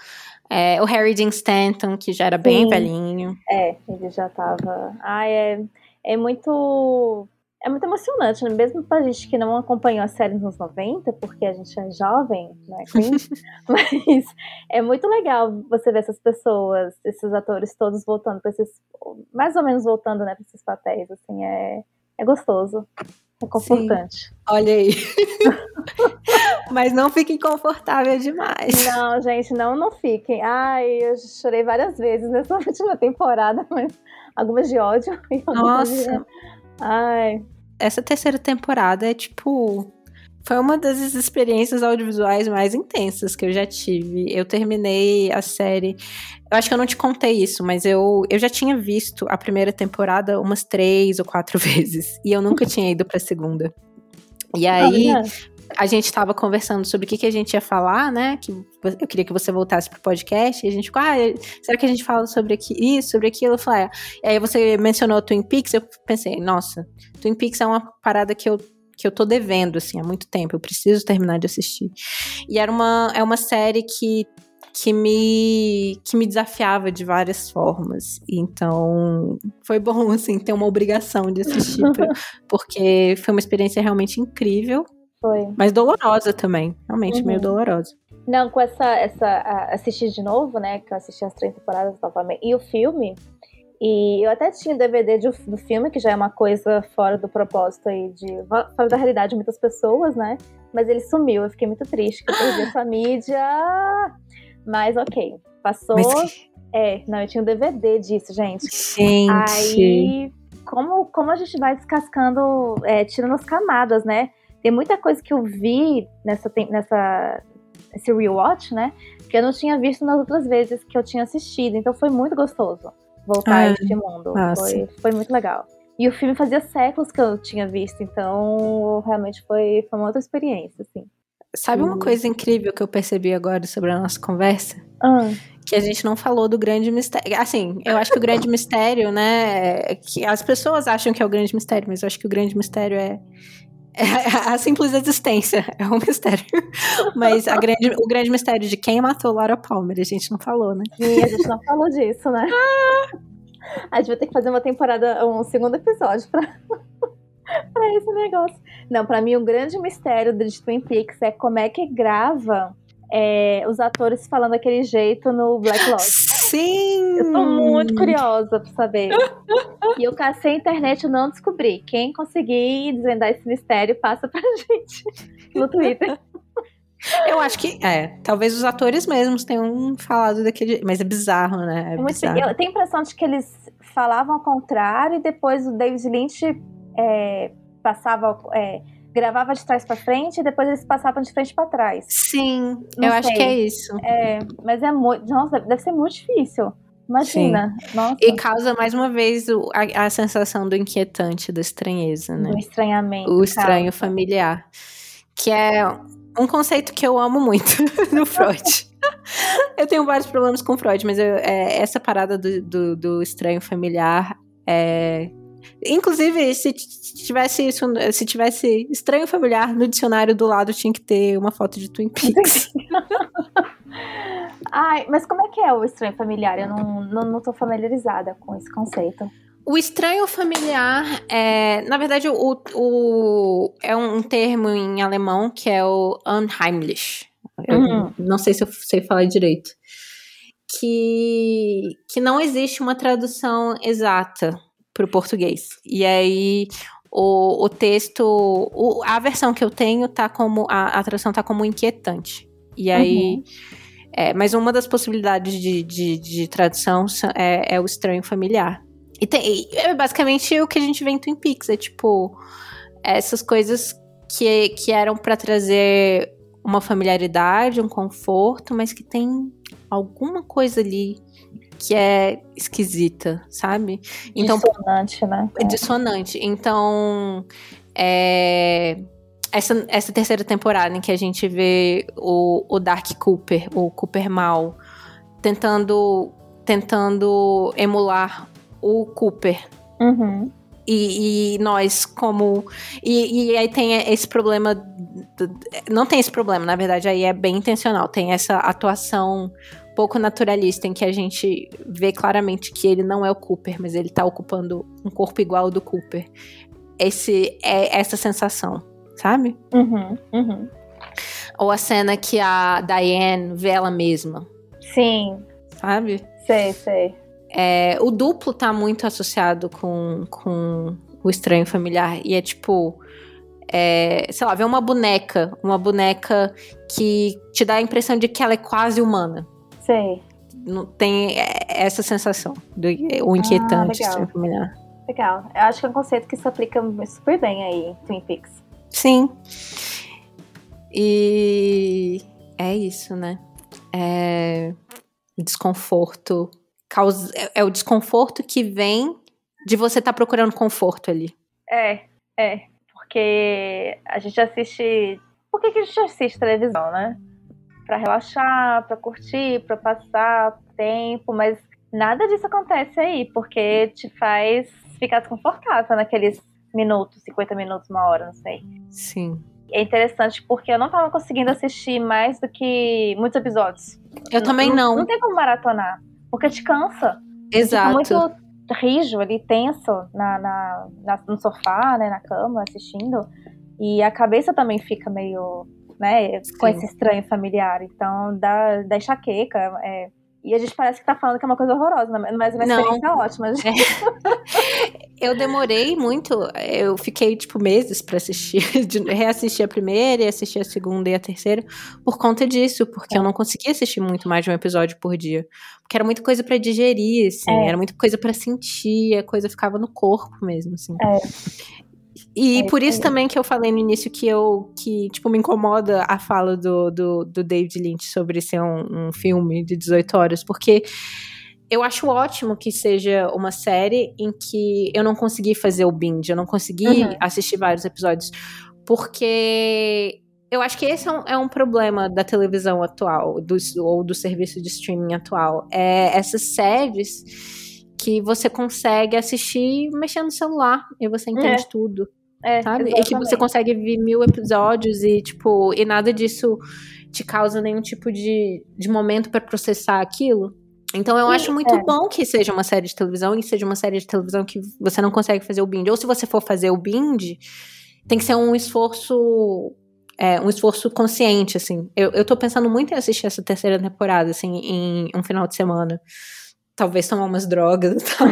É, o Harry Dean Stanton, que já era sim. bem velhinho. É, ele já tava. Ai, é, é muito é muito emocionante, né? mesmo pra gente que não acompanhou a série nos 90, porque a gente é jovem, né, mas é muito legal você ver essas pessoas, esses atores todos voltando para esses, mais ou menos voltando, né, pra esses papéis, assim, é, é gostoso. É confortante. Sim. Olha aí. Mas não fiquem confortáveis demais. Não, gente, não, não fiquem. Ai, eu chorei várias vezes nessa última temporada, mas algumas de ódio. Nossa. De... Ai, essa terceira temporada é tipo. Foi uma das experiências audiovisuais mais intensas que eu já tive. Eu terminei a série. Eu acho que eu não te contei isso, mas eu, eu já tinha visto a primeira temporada umas três ou quatro vezes. E eu nunca tinha ido pra segunda. E aí, a gente estava conversando sobre o que, que a gente ia falar, né? Que eu queria que você voltasse pro podcast. E a gente ficou, ah, será que a gente fala sobre aqui, isso, sobre aquilo? Eu falei, ah. E aí você mencionou Twin Peaks, eu pensei, nossa, Twin Peaks é uma parada que eu que eu tô devendo, assim, há muito tempo. Eu preciso terminar de assistir. E era uma, é uma série que, que, me, que me desafiava de várias formas. Então, foi bom, assim, ter uma obrigação de assistir. porque foi uma experiência realmente incrível. Foi. Mas dolorosa também. Realmente, uhum. meio dolorosa. Não, com essa, essa assistir de novo, né? Que eu assisti as três temporadas novamente. E o filme, e eu até tinha DVD de, do filme, que já é uma coisa fora do propósito aí, de, fora da realidade de muitas pessoas, né? Mas ele sumiu, eu fiquei muito triste que eu perdi essa mídia. Mas ok, passou. Mas... É, não, eu tinha um DVD disso, gente. Gente. Aí, como, como a gente vai descascando, é, tirando as camadas, né? Tem muita coisa que eu vi nessa, nessa esse rewatch, né? Que eu não tinha visto nas outras vezes que eu tinha assistido. Então foi muito gostoso voltar ah, a este mundo. Ah, foi, foi muito legal. E o filme fazia séculos que eu tinha visto, então realmente foi, foi uma outra experiência, assim. Sabe uma coisa incrível que eu percebi agora sobre a nossa conversa? Ah. Que a gente não falou do grande mistério. Assim, eu acho que o grande mistério, né? É que as pessoas acham que é o grande mistério, mas eu acho que o grande mistério é, é a simples existência é um mistério. Mas a grande, o grande mistério de quem matou Laura Palmer, a gente não falou, né? Sim, a gente não falou disso, né? A gente vai ter que fazer uma temporada, um segundo episódio pra, pra esse negócio. Não, pra mim o grande mistério de Twin Peaks é como é que grava é, os atores falando daquele jeito no Black Lodge. Sim! Eu tô muito curiosa pra saber. e eu cacei a internet e não descobri. Quem conseguir desvendar esse mistério, passa pra gente no Twitter. Eu acho que, é, talvez os atores mesmos tenham falado daquele. Mas é bizarro, né? É, é bizarro. Eu tenho a impressão de que eles falavam ao contrário e depois o David Lynch é, passava. É, gravava de trás para frente e depois eles passavam de frente para trás. Sim, Não eu sei. acho que é isso. É, mas é muito. Nossa, deve ser muito difícil. Imagina. E causa mais uma vez o, a, a, sensação do inquietante, da estranheza, né? Do estranhamento. O estranho familiar. Que é um conceito que eu amo muito no Freud. eu tenho vários problemas com Freud, mas eu, é, essa parada do, do, do estranho familiar é, Inclusive, se tivesse isso, se tivesse estranho familiar no dicionário do lado, tinha que ter uma foto de Twin Peaks. Ai, mas como é que é o estranho familiar? Eu não, não, não tô familiarizada com esse conceito. O estranho familiar é, na verdade, o, o é um termo em alemão que é o unheimlich. Uhum. não sei se eu sei falar direito. Que, que não existe uma tradução exata para o português. E aí o, o texto, o, a versão que eu tenho tá como a, a tradução tá como inquietante. E aí, uhum. é, mas uma das possibilidades de, de, de tradução é, é, o estranho familiar. E tem, é basicamente o que a gente vê em Twin Peaks, é tipo essas coisas que, que eram para trazer uma familiaridade, um conforto, mas que tem alguma coisa ali que é esquisita, sabe? Então, dissonante, né? É dissonante. Então, é, essa, essa terceira temporada em que a gente vê o, o Dark Cooper, o Cooper mal, tentando, tentando emular o Cooper. Uhum. E, e, nós, como. E, e, aí tem esse problema. Não tem esse problema, na verdade, aí é bem intencional. Tem essa atuação pouco naturalista, em que a gente vê claramente que ele não é o Cooper, mas ele tá ocupando um corpo igual ao do Cooper. Esse, é essa sensação, sabe? Uhum, uhum. Ou a cena que a Diane vê ela mesma. Sim. Sabe? Sei, sei. É, o duplo tá muito associado com, com o estranho familiar. E é tipo. É, sei lá, ver uma boneca, uma boneca que te dá a impressão de que ela é quase humana. Sei. Não tem essa sensação do o inquietante ah, legal. familiar. Legal. Eu acho que é um conceito que se aplica super bem aí em Twin Peaks. Sim. E é isso, né? É desconforto causa é, é o desconforto que vem de você estar tá procurando conforto ali. É, é, porque a gente assiste, por que, que a gente assiste televisão, né? Para relaxar, para curtir, para passar tempo, mas nada disso acontece aí, porque te faz ficar desconfortável naqueles minutos, 50 minutos, uma hora, não sei. Sim. É interessante porque eu não tava conseguindo assistir mais do que muitos episódios. Eu não, também não. Não tem como maratonar, porque te cansa. Exato. Fica muito rijo ali, tenso na, na, na, no sofá, né, na cama, assistindo. E a cabeça também fica meio né? Sim. Com esse estranho familiar. Então, dá, dá enxaqueca. É, e a gente parece que tá falando que é uma coisa horrorosa, mas é uma experiência Não. ótima. É. eu demorei muito, eu fiquei, tipo, meses para assistir, reassistir a primeira e assistir a segunda e a terceira, por conta disso, porque é. eu não conseguia assistir muito mais de um episódio por dia. Porque era muita coisa para digerir, assim, é. era muita coisa para sentir, a coisa ficava no corpo mesmo, assim. É. E é, por isso é. também que eu falei no início que eu que tipo me incomoda a fala do, do, do David Lynch sobre ser um, um, filme de 18 horas, porque eu acho ótimo que seja uma série em que eu não consegui fazer o binge, eu não consegui uhum. assistir vários episódios, porque eu acho que esse é um, é um problema da televisão atual, do, ou do serviço de streaming atual. É essas séries que você consegue assistir mexendo no celular e você entende é. tudo. É, sabe? Exatamente. E que você consegue ver mil episódios e, tipo, e nada disso te causa nenhum tipo de, de momento para processar aquilo. Então eu Sim, acho muito é. bom que seja uma série de televisão e seja uma série de televisão que você não consegue fazer o binge. Ou se você for fazer o binge, tem que ser um esforço. É, um esforço consciente, assim. Eu, eu tô pensando muito em assistir essa terceira temporada, assim, em um final de semana talvez tomar umas drogas e tal.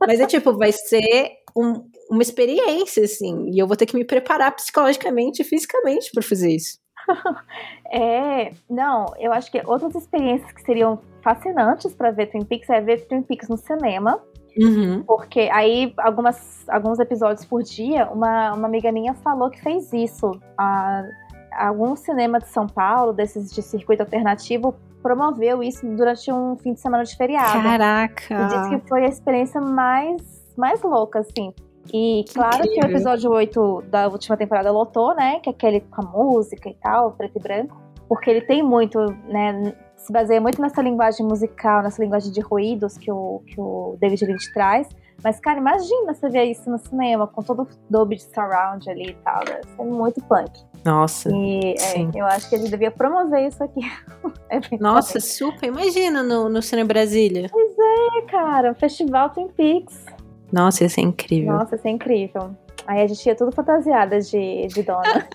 Mas é tipo, vai ser um, uma experiência, assim. E eu vou ter que me preparar psicologicamente e fisicamente para fazer isso. é, não, eu acho que outras experiências que seriam fascinantes para ver Twin Peaks é ver Twin Peaks no cinema. Uhum. Porque aí, algumas, alguns episódios por dia, uma, uma amiga minha falou que fez isso. A, algum cinema de São Paulo, desses de circuito alternativo, promoveu isso durante um fim de semana de feriado. Caraca! E disse que foi a experiência mais, mais louca, assim. E claro Incrível. que o episódio 8 da última temporada lotou, né? Que é aquele com a música e tal, preto e branco. Porque ele tem muito, né? Se baseia muito nessa linguagem musical, nessa linguagem de ruídos que o, que o David Lynch traz. Mas, cara, imagina você ver isso no cinema, com todo o Dolby Surround ali e tal. Deve ser muito punk. Nossa. E é, eu acho que ele devia promover isso aqui. Nossa, super. Imagina no, no Cine Brasília. Pois é, cara. Festival Twin Peaks. Nossa, ia ser incrível. Nossa, ia ser incrível. Aí a gente ia tudo fantasiada de, de dona.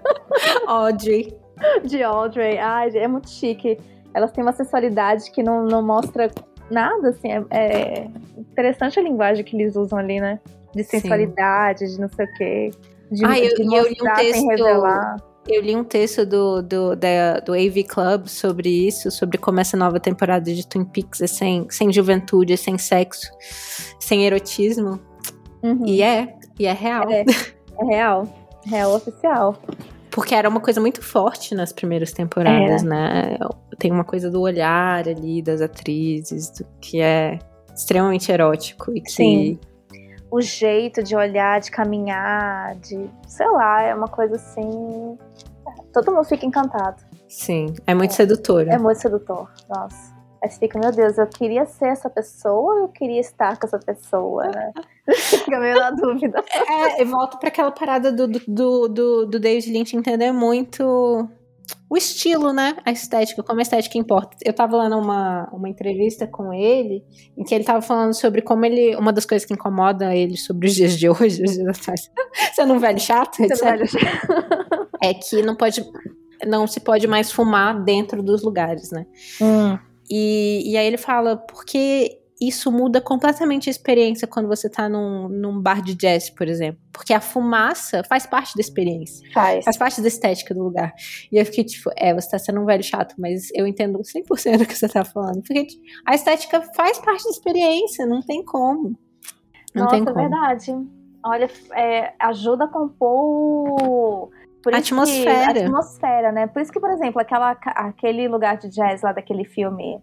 Audrey. De Audrey. Ai, é muito chique. Elas têm uma sensualidade que não, não mostra nada, assim. É, é interessante a linguagem que eles usam ali, né? De sensualidade, Sim. de não sei o quê. De, ah, eu, de mostrar eu li um texto. Eu li um texto do, do, da, do AV Club sobre isso, sobre como essa nova temporada de Twin Peaks é sem, sem juventude, é sem sexo, sem erotismo. Uhum. E é, e é real. É, é real. Real oficial. Porque era uma coisa muito forte nas primeiras temporadas, é. né? Tem uma coisa do olhar ali das atrizes, do, que é extremamente erótico e que. Sim. O jeito de olhar, de caminhar, de. sei lá, é uma coisa assim. Todo mundo fica encantado. Sim, é muito é. sedutor. É muito sedutor, nossa. Aí você fica, meu Deus, eu queria ser essa pessoa ou eu queria estar com essa pessoa, né? fica meio na dúvida. É, eu volto para aquela parada do, do, do, do David Lynch entender muito o estilo, né? A estética, como a estética importa. Eu tava lá numa uma entrevista com ele, em que ele tava falando sobre como ele. Uma das coisas que incomoda ele sobre os dias de hoje, os dias atuais. Você não é um velho chato? Você é, velho chato. é que não pode. Não se pode mais fumar dentro dos lugares, né? Hum. E, e aí ele fala, porque isso muda completamente a experiência quando você tá num, num bar de jazz, por exemplo. Porque a fumaça faz parte da experiência. Faz. Faz parte da estética do lugar. E eu fiquei tipo, é, você tá sendo um velho chato, mas eu entendo 100% do que você tá falando. Porque a estética faz parte da experiência, não tem como. Não Nossa, tem como. é verdade. Olha, é, ajuda a compor por a atmosfera. Que, a atmosfera, né? Por isso que, por exemplo, aquela, aquele lugar de jazz lá daquele filme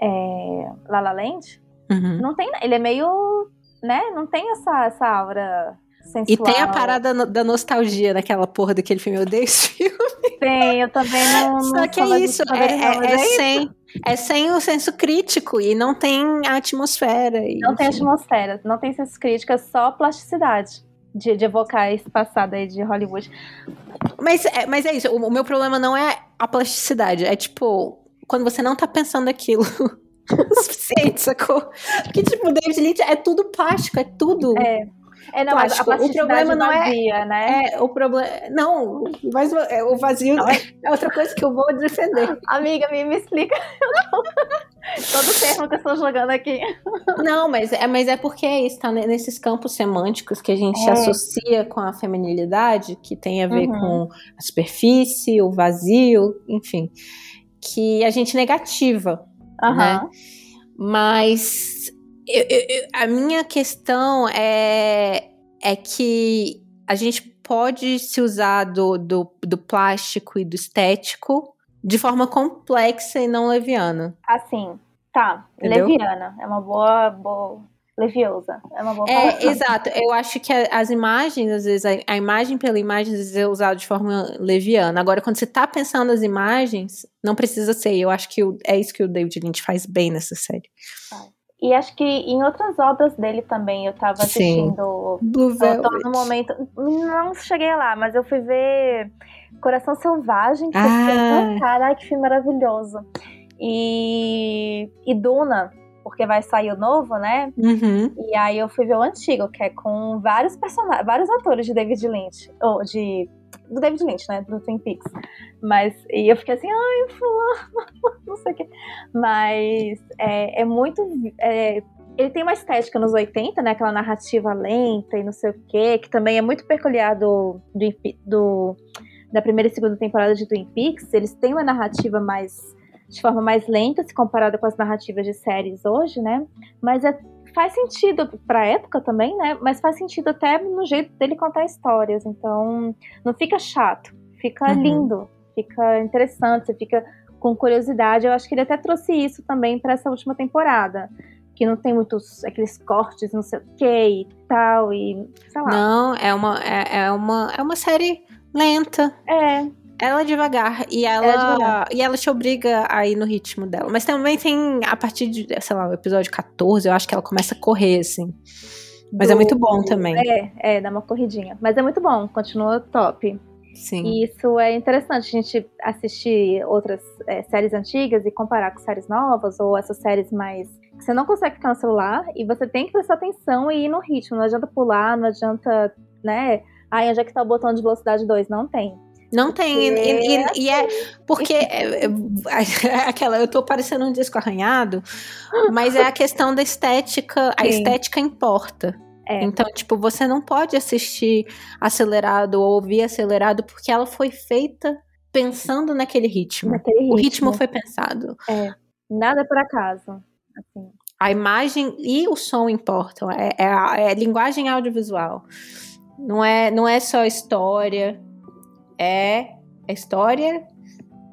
é, La La Land, uhum. não tem, ele é meio, né? Não tem essa, essa aura sensual. E tem a parada no, da nostalgia naquela porra daquele filme, eu odeio esse filme. Tem, eu também não. Só que é isso, é, é, é, sem, é sem o senso crítico e não tem a atmosfera. E, não enfim. tem atmosfera, não tem senso crítico, é só plasticidade de, de evocar esse passado aí de Hollywood. Mas, é, mas é isso, o, o meu problema não é a plasticidade, é tipo, quando você não tá pensando aquilo o suficiente, sacou? Porque, tipo, o David Lynch é tudo plástico, é tudo. É. É, não, plástico. a o problema não vazia, é, né? É, o problema. Não, mas é, o vazio não. é outra coisa que eu vou defender. Amiga, me, me explica. Todo termo que eu estou jogando aqui. Não, mas é, mas é porque é isso, tá nesses campos semânticos que a gente é. associa com a feminilidade, que tem a ver uhum. com a superfície, o vazio, enfim, que a gente negativa, uhum. né? Mas eu, eu, a minha questão é, é que a gente pode se usar do, do, do plástico e do estético de forma complexa e não leviana. Assim, tá. Entendeu? Leviana. É uma boa, boa. Leviosa. É uma boa É, exato. Eu acho que as imagens, às vezes, a, a, imagem pela imagem, às vezes, é usada de forma leviana. Agora, quando você tá pensando nas imagens, não precisa ser. Eu acho que o, é isso que o David Lynch faz bem nessa série. E acho que em outras obras dele também eu tava assistindo. Sim. Blue Velvet. Eu no momento. Não cheguei lá, mas eu fui ver Coração Selvagem. Que ah. Caralho, que filme maravilhoso. E, e Duna, porque vai sair o novo, né? Uhum. E aí eu fui ver o antigo, que é com vários personagens, vários atores de David Lynch, ou de do David Lynch, né, do Twin Peaks. Mas e eu fiquei assim, ai, fulano, não sei o quê. Mas é, é muito é, ele tem uma estética nos 80, né? Aquela narrativa lenta e não sei o quê, que também é muito peculiar do, do, do, da primeira e segunda temporada de Twin Peaks. Eles têm uma narrativa mais de forma mais lenta se comparada com as narrativas de séries hoje, né? Mas é, faz sentido pra época também, né? Mas faz sentido até no jeito dele contar histórias. Então, não fica chato, fica uhum. lindo, fica interessante, você fica com curiosidade. Eu acho que ele até trouxe isso também para essa última temporada. Que não tem muitos aqueles cortes, não sei o que e tal, e sei lá. Não, é uma, é, é uma, é uma série lenta. É, ela é devagar e ela, é devagar. e ela te obriga a ir no ritmo dela. Mas também tem a partir de, sei lá, o episódio 14, eu acho que ela começa a correr assim. Mas é Do, é muito bom também. É, é, dá uma corridinha. Mas é muito bom, continua top. Sim. E isso é interessante, a gente assistir outras é, séries antigas e comparar com séries novas, ou essas séries mais. que você não consegue ficar no celular e você tem que prestar atenção e ir no ritmo. Não adianta pular, não adianta, né? Ai, onde é que tá o botão de velocidade 2? Não tem. Não tem. E, e, e, é porque é, é, aquela, eu tô parecendo um disco arranhado, mas é a questão da estética. A Sim. estética importa. É. Então, tipo, você não pode assistir acelerado ou ouvir acelerado porque ela foi feita pensando naquele ritmo. Naquele ritmo. O ritmo foi pensado. É. Nada por acaso. Assim. A imagem e o som importam. É, é, é linguagem audiovisual. Não é, não é só história. É a história,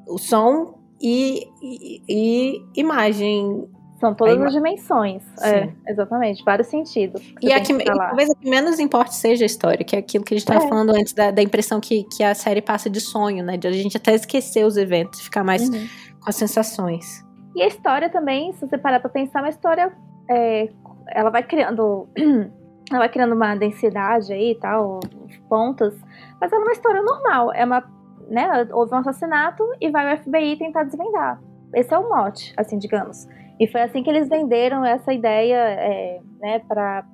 o som e, e, e imagem são todas as dimensões. É, Sim. É, exatamente. Vários sentidos. E, a que, que talvez a que menos importe seja a história, que é aquilo que a gente estava é. falando antes da, da, impressão que, que a série passa de sonho, né? De a gente até esquecer os eventos, ficar mais uhum. com as sensações. E a história também, se você parar pra pensar, uma história. É, ela vai criando. ela vai criando uma densidade aí e tal, pontas. Mas é uma história normal. É uma. Né, houve um assassinato e vai o FBI tentar desvendar. Esse é o mote, assim, digamos. E foi assim que eles venderam essa ideia, é, né, para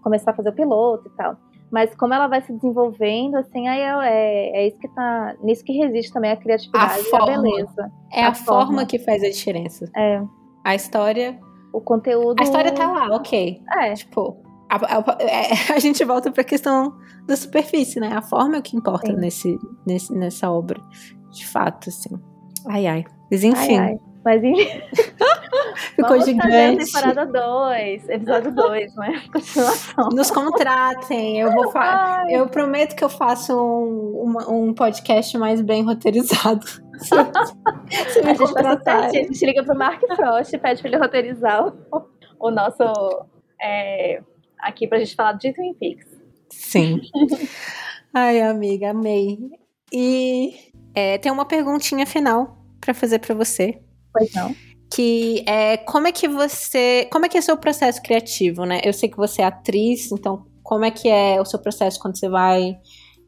começar a fazer o piloto e tal. Mas como ela vai se desenvolvendo, assim, aí é, é, é isso que tá. Nisso que resiste também a criatividade a e a beleza. É a, a forma. forma que faz a diferença. É. A história. O conteúdo. A história tá lá, ok. É. Tipo, a, a, é, a, gente volta pra questão da superfície, né? A forma é o que importa nesse, nesse, nessa obra. De fato, assim. Ai, ai. Mas enfim. Ai, ai. Mas enfim. Ficou Vamos gigante. temporada 2, episódio 2, né? Continuação. Nos contratem. Eu vou fa... Eu prometo que eu faço um, um, um podcast mais bem roteirizado. Se, se me a, gente a gente liga pro Mark Frost e pede pra ele roteirizar o, o nosso. É, aqui pra gente falar de Twin Peaks. Sim. Ai, amiga, amei. E é, tem uma perguntinha final para fazer para você. Pois não. Que é como é que você. Como é que é o seu processo criativo, né? Eu sei que você é atriz, então como é que é o seu processo quando você vai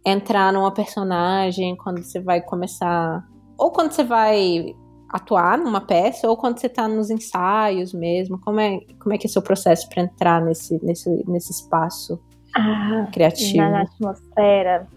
entrar numa personagem, quando você vai começar. Ou quando você vai atuar numa peça, ou quando você tá nos ensaios mesmo. Como é, como é que é o seu processo para entrar nesse, nesse, nesse espaço ah, criativo? Na atmosfera.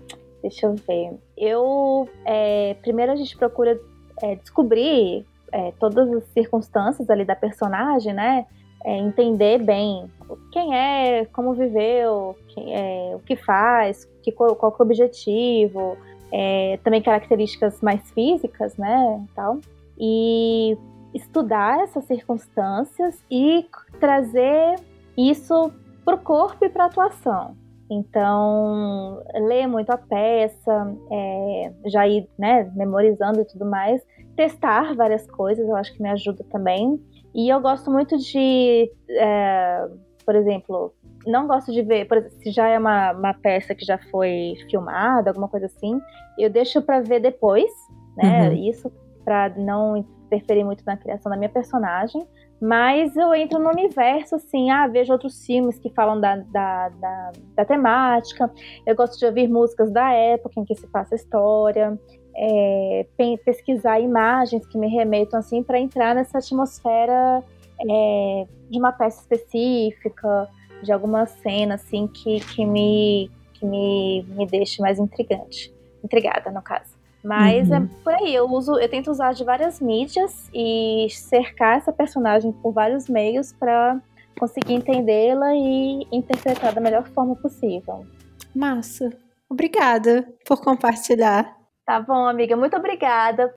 Deixa eu ver. Eu. É, primeiro a gente procura é, descobrir é, todas as circunstâncias ali da personagem, né? É, entender bem quem é, como viveu, quem é, o que faz, que, qual, qual é o objetivo, é, também características mais físicas, né, tal. E estudar essas circunstâncias e trazer isso para o corpo e para a atuação. Então, ler muito a peça, é, já ir né, memorizando e tudo mais, testar várias coisas, eu acho que me ajuda também. E eu gosto muito de, é, por exemplo, não gosto de ver, por exemplo, se já é uma, uma peça que já foi filmada, alguma coisa assim, eu deixo para ver depois, né? Uhum. Isso para não interferir muito na criação da minha personagem. Mas eu entro no universo, assim, ah, vejo outros filmes que falam da, da, da, da temática. Eu gosto de ouvir músicas da época em que se passa a história é, pesquisar imagens que me remetam assim para entrar nessa atmosfera é, de uma peça específica, de alguma cena assim que, que me que me, me deixe mais intrigante, intrigada no caso. Mas é uhum. é por aí, eu uso, eu tento usar de várias mídias e cercar essa personagem por vários meios para conseguir entendê-la e interpretar da melhor forma possível. Massa. Obrigada por compartilhar. Tá bom, amiga. Muito obrigada.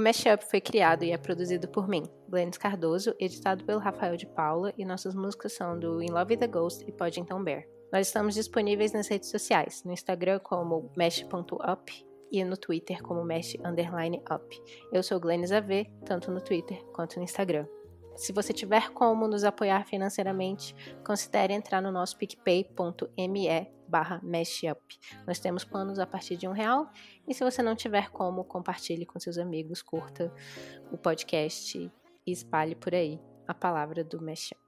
O Mashup foi criado e é produzido por mim, Glennis Cardoso, editado pelo Rafael de Paula, e nossas músicas são do In Love with the Ghost e Poddington Bear. Nós estamos disponíveis nas redes sociais, no Instagram como mesh.up e no Twitter como mesh underline up. Eu sou Glennis AV, tanto no Twitter quanto no Instagram. Se você tiver como nos apoiar financeiramente, considere entrar no nosso picpay.me barra mashup. Nós temos planos a partir de um real. E se você não tiver como, compartilhe com seus amigos, curta o podcast e espalhe por aí a palavra do mashup.